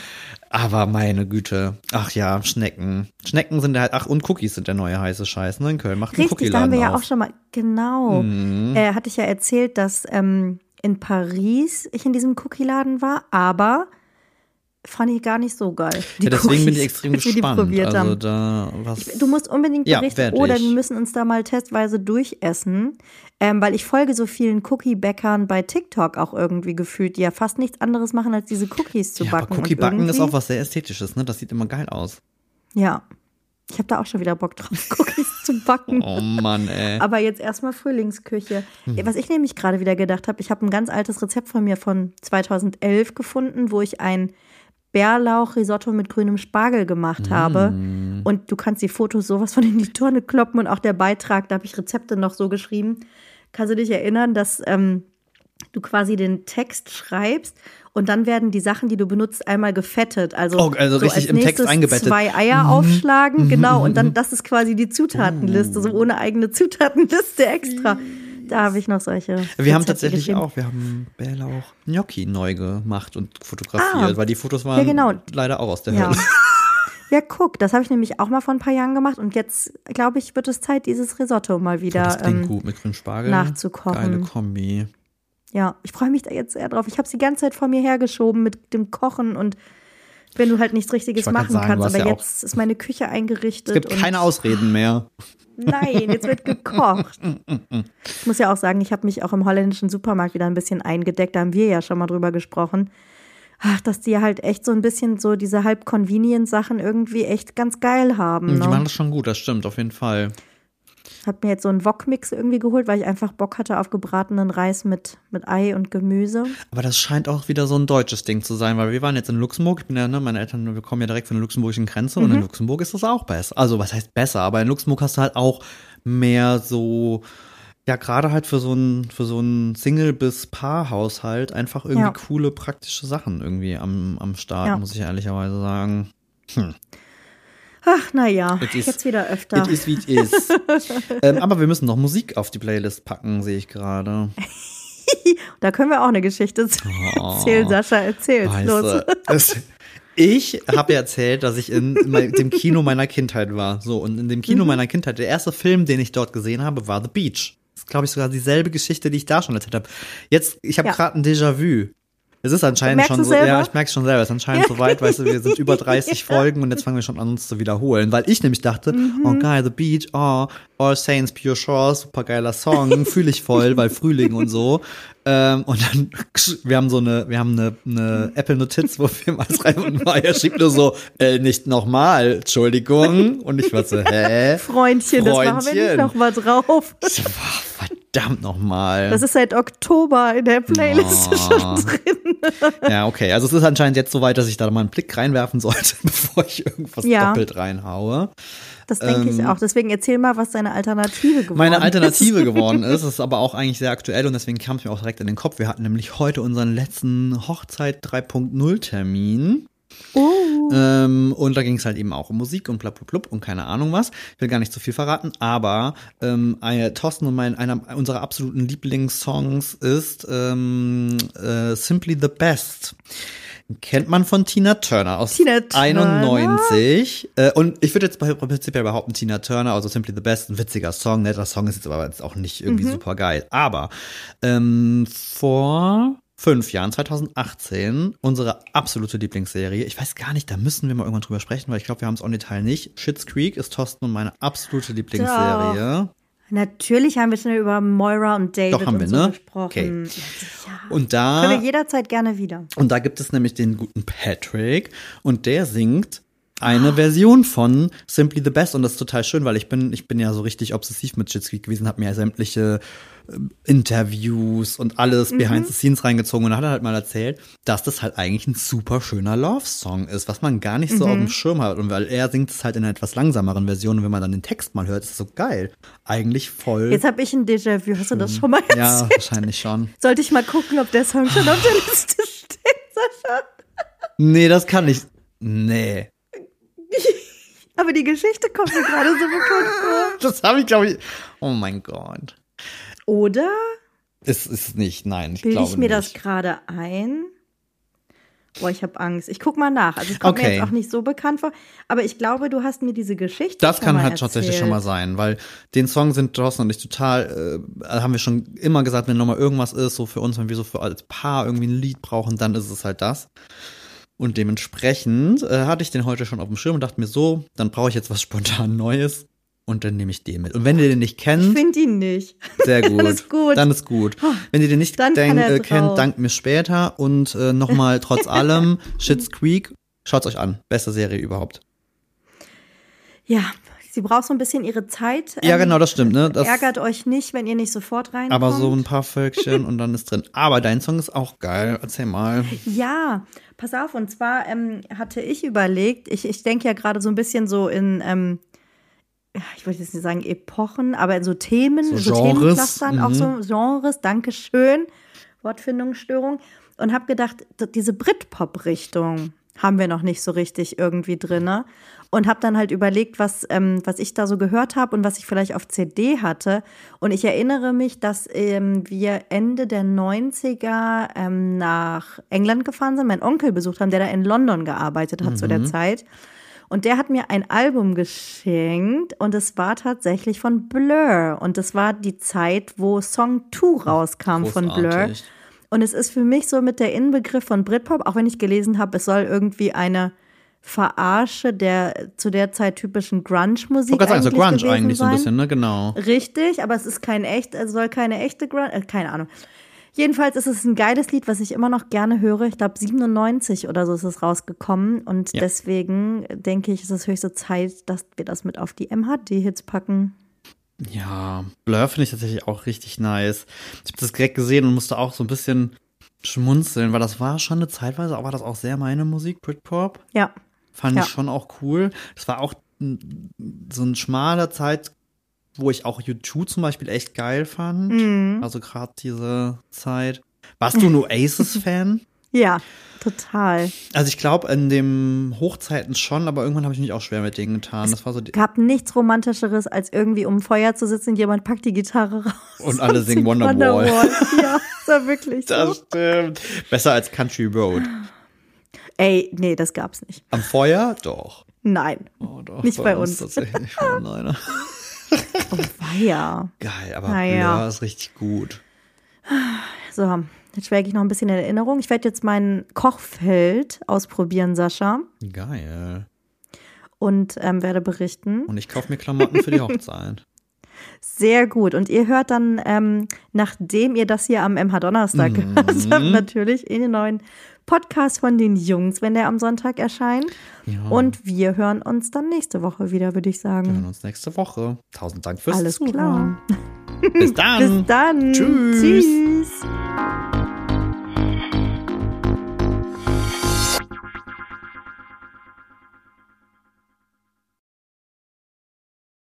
Aber meine Güte. Ach ja, Schnecken. Schnecken sind halt, ach, und Cookies sind der neue heiße Scheiß, ne? In Köln macht einen Richtig, da haben wir ja auch schon mal, genau. Mhm. Äh, hatte ich ja erzählt, dass ähm, in Paris ich in diesem Cookie-Laden war, aber fand ich gar nicht so geil. ja, deswegen Cookies, bin ich extrem (laughs) gespannt. Also da, was du musst unbedingt berichten ja, oder wir müssen uns da mal testweise durchessen, ähm, weil ich folge so vielen Cookie-Bäckern bei TikTok auch irgendwie gefühlt, die ja fast nichts anderes machen, als diese Cookies zu ja, backen. Aber Cookie-Backen ist auch was sehr Ästhetisches, ne? Das sieht immer geil aus. Ja. Ich habe da auch schon wieder Bock drauf, (laughs) Cookies zu backen. Oh Mann, ey. Aber jetzt erstmal Frühlingsküche. Hm. Was ich nämlich gerade wieder gedacht habe, ich habe ein ganz altes Rezept von mir von 2011 gefunden, wo ich ein Bärlauch-Risotto mit grünem Spargel gemacht habe. Mm. Und du kannst die Fotos sowas von in die Tonne kloppen und auch der Beitrag, da habe ich Rezepte noch so geschrieben. Kannst du dich erinnern, dass ähm, du quasi den Text schreibst und dann werden die Sachen, die du benutzt, einmal gefettet. Also, oh, also so richtig im Text eingebettet. Zwei Eier mhm. aufschlagen, genau. Und dann, das ist quasi die Zutatenliste, so ohne eigene Zutatenliste extra. Da habe ich noch solche. Wir Rezepte haben tatsächlich auch, wir haben Bärlauch Gnocchi neu gemacht und fotografiert, ah, weil die Fotos waren ja, genau. leider auch aus der ja. Hölle. (laughs) (laughs) Ja, guck, das habe ich nämlich auch mal vor ein paar Jahren gemacht und jetzt, glaube ich, wird es Zeit, dieses Risotto mal wieder das ähm, gut mit Spargel. nachzukochen. Geile Kombi. Ja, ich freue mich da jetzt sehr drauf. Ich habe es die ganze Zeit vor mir hergeschoben mit dem Kochen und wenn du halt nichts Richtiges machen sagen, kannst. Aber ja jetzt ist meine Küche eingerichtet. Es gibt keine Ausreden mehr. Nein, jetzt wird gekocht. ich muss ja auch sagen, ich habe mich auch im holländischen Supermarkt wieder ein bisschen eingedeckt. Da haben wir ja schon mal drüber gesprochen. Ach, dass die halt echt so ein bisschen so diese halb convenient Sachen irgendwie echt ganz geil haben. Die ne? machen das schon gut, das stimmt, auf jeden Fall. Hab mir jetzt so einen Wok-Mix irgendwie geholt, weil ich einfach Bock hatte auf gebratenen Reis mit, mit Ei und Gemüse. Aber das scheint auch wieder so ein deutsches Ding zu sein, weil wir waren jetzt in Luxemburg. Ich bin ja, ne, meine Eltern, wir kommen ja direkt von der luxemburgischen Grenze mhm. und in mhm. Luxemburg ist das auch besser. Also, was heißt besser? Aber in Luxemburg hast du halt auch mehr so, ja, gerade halt für so ein, für so ein Single- bis Paar-Haushalt einfach irgendwie ja. coole, praktische Sachen irgendwie am, am Start, ja. muss ich ehrlicherweise sagen. Hm. Ach, naja, jetzt wieder öfter. It is wie it is. (laughs) ähm, aber wir müssen noch Musik auf die Playlist packen, sehe ich gerade. (laughs) da können wir auch eine Geschichte zu oh, erzählen, Sascha, erzähl's los. (laughs) ich habe ja erzählt, dass ich in dem Kino meiner Kindheit war. So, und in dem Kino mhm. meiner Kindheit, der erste Film, den ich dort gesehen habe, war The Beach. Das ist, glaube ich, sogar dieselbe Geschichte, die ich da schon erzählt habe. Jetzt, ich habe ja. gerade ein Déjà-vu. Es ist anscheinend schon so, selber? ja, ich merke schon selber, es ist anscheinend so weit, weißt du, wir sind über (laughs) 30 Folgen und jetzt fangen wir schon an, uns zu wiederholen, weil ich nämlich dachte, mhm. oh geil, The Beach, oh, All Saints, Pure Shore, super geiler Song, (laughs) fühle ich voll, weil Frühling und so. Ähm, und dann, (laughs) wir haben so eine, wir haben eine, eine Apple-Notiz, wo wir mal schreiben und Maya schickt nur so, äh, nicht nochmal, Entschuldigung. Und ich war so, hä? Freundchen, Freundchen. das machen wir nicht nochmal drauf. So, verdammt nochmal. Das ist seit Oktober in der Playlist oh. schon drin. (laughs) Ja, okay. Also es ist anscheinend jetzt so weit, dass ich da mal einen Blick reinwerfen sollte, (laughs) bevor ich irgendwas ja. doppelt reinhaue. Das denke ähm, ich auch. Deswegen erzähl mal, was deine Alternative geworden ist. Meine Alternative ist. geworden (laughs) ist, ist aber auch eigentlich sehr aktuell und deswegen kam es mir auch direkt in den Kopf. Wir hatten nämlich heute unseren letzten Hochzeit 3.0 Termin. Oh. Ähm, und da ging es halt eben auch um Musik und blub und keine Ahnung was. Ich will gar nicht zu viel verraten, aber ähm, Thorsten und mein, einer unserer absoluten Lieblingssongs ist ähm, äh, Simply the Best. Kennt man von Tina Turner aus Tina Turner. 91. Äh, und ich würde jetzt prinzipiell behaupten, Tina Turner, also Simply the Best, ein witziger Song. Netter Song ist jetzt aber jetzt auch nicht irgendwie mhm. super geil. Aber ähm, vor fünf Jahren, 2018, unsere absolute Lieblingsserie. Ich weiß gar nicht, da müssen wir mal irgendwann drüber sprechen, weil ich glaube, wir haben es on Detail nicht. Shits Creek ist Thorsten und meine absolute Lieblingsserie. Doch. Natürlich haben wir schon über Moira und David Doch, haben wir, so ne? gesprochen. Okay. Ja, und da können wir jederzeit gerne wieder. Und da gibt es nämlich den guten Patrick und der singt eine Version von Simply the Best und das ist total schön, weil ich bin ich bin ja so richtig obsessiv mit Shit's gewesen, habe mir ja sämtliche äh, Interviews und alles mhm. behind the scenes reingezogen und hat er halt mal erzählt, dass das halt eigentlich ein super schöner Love Song ist, was man gar nicht so mhm. auf dem Schirm hat und weil er singt es halt in einer etwas langsameren Version und wenn man dann den Text mal hört, ist es so geil. Eigentlich voll. Jetzt habe ich ein Déjà-vu, hast du das schon mal erzählt? Ja, wahrscheinlich schon. Sollte ich mal gucken, ob der Song schon auf der Liste steht, Sascha? Nee, das kann ich. Nee. Aber die Geschichte kommt mir gerade so bekannt vor. (laughs) Das habe ich, glaube ich. Oh mein Gott. Oder? Es ist nicht, nein. Ich Bilde glaube ich mir nicht. das gerade ein? Boah, ich habe Angst. Ich guck mal nach. Also es kommt okay. mir jetzt auch nicht so bekannt vor. Aber ich glaube, du hast mir diese Geschichte. Das kann halt erzählt. tatsächlich schon mal sein, weil den Song sind Thorsten und ich total, äh, haben wir schon immer gesagt, wenn nochmal irgendwas ist, so für uns, wenn wir so für als Paar irgendwie ein Lied brauchen, dann ist es halt das. Und dementsprechend äh, hatte ich den heute schon auf dem Schirm und dachte mir so, dann brauche ich jetzt was spontan Neues und dann nehme ich den mit. Und wenn ihr den nicht kennt. Ich finde ihn nicht. Sehr (laughs) gut. dann ist gut. Dann ist gut. Oh, wenn ihr den nicht denk, äh, kennt, dankt mir später. Und äh, nochmal trotz (laughs) allem, Shits Creek, schaut's euch an. Beste Serie überhaupt. Ja, Sie braucht so ein bisschen ihre Zeit. Ja, ähm, genau, das stimmt. Ne? Das ärgert euch nicht, wenn ihr nicht sofort reinkommt. Aber so ein paar Völkchen und dann ist drin. Aber dein Song ist auch geil. Erzähl mal. Ja, pass auf. Und zwar ähm, hatte ich überlegt, ich, ich denke ja gerade so ein bisschen so in, ähm, ich wollte jetzt nicht sagen Epochen, aber in so Themen, so, so Themenclustern, mhm. auch so Genres. Dankeschön. Wortfindungsstörung. Und habe gedacht, diese Britpop-Richtung haben wir noch nicht so richtig irgendwie drin. Und habe dann halt überlegt, was, ähm, was ich da so gehört habe und was ich vielleicht auf CD hatte. Und ich erinnere mich, dass ähm, wir Ende der 90er ähm, nach England gefahren sind, meinen Onkel besucht haben, der da in London gearbeitet hat mhm. zu der mhm. Zeit. Und der hat mir ein Album geschenkt und es war tatsächlich von Blur. Und es war die Zeit, wo Song 2 rauskam Großartig. von Blur. Und es ist für mich so mit der Inbegriff von Britpop, auch wenn ich gelesen habe, es soll irgendwie eine Verarsche der zu der Zeit typischen Grunge-Musik. Ich sagen, so Grunge eigentlich sein. so ein bisschen, ne? Genau. Richtig, aber es ist kein echt, es soll keine echte Grunge, äh, keine Ahnung. Jedenfalls ist es ein geiles Lied, was ich immer noch gerne höre. Ich glaube, 97 oder so ist es rausgekommen. Und ja. deswegen denke ich, ist es höchste Zeit, dass wir das mit auf die MHD-Hits packen. Ja, Blur finde ich tatsächlich auch richtig nice. Ich habe das direkt gesehen und musste auch so ein bisschen schmunzeln, weil das war schon eine Zeitweise, aber war das auch sehr meine Musik, Britpop. Ja. Fand ja. ich schon auch cool. Das war auch so ein schmaler Zeit, wo ich auch YouTube zum Beispiel echt geil fand. Mhm. Also gerade diese Zeit. Warst du ein (laughs) Oasis-Fan? ja, total. Also ich glaube in dem Hochzeiten schon, aber irgendwann habe ich mich auch schwer mit denen getan. Das war so gab nichts romantischeres, als irgendwie um Feuer zu sitzen, jemand packt die Gitarre raus. (laughs) Und alle und singen Wonderwall. Wonderwall. ja, das war wirklich so. Das stimmt. Besser als Country Road. Ey, nee, das gab's nicht. Am Feuer? Doch. Nein. Oh, doch, nicht bei, bei uns. uns. Tatsächlich (laughs) oh, nein. oh, weia. Geil, aber naja. Blur ist richtig gut. So, jetzt schwelge ich noch ein bisschen in Erinnerung. Ich werde jetzt mein Kochfeld ausprobieren, Sascha. Geil. Und ähm, werde berichten. Und ich kaufe mir Klamotten für die (laughs) Hochzeit. Sehr gut. Und ihr hört dann, ähm, nachdem ihr das hier am MH Donnerstag -hmm. gehört habt, natürlich in den neuen Podcast von den Jungs, wenn der am Sonntag erscheint. Ja. Und wir hören uns dann nächste Woche wieder, würde ich sagen. Wir hören uns nächste Woche. Tausend Dank fürs Alles Zuhören. klar. Bis dann. (laughs) Bis dann. Tschüss. Tschüss.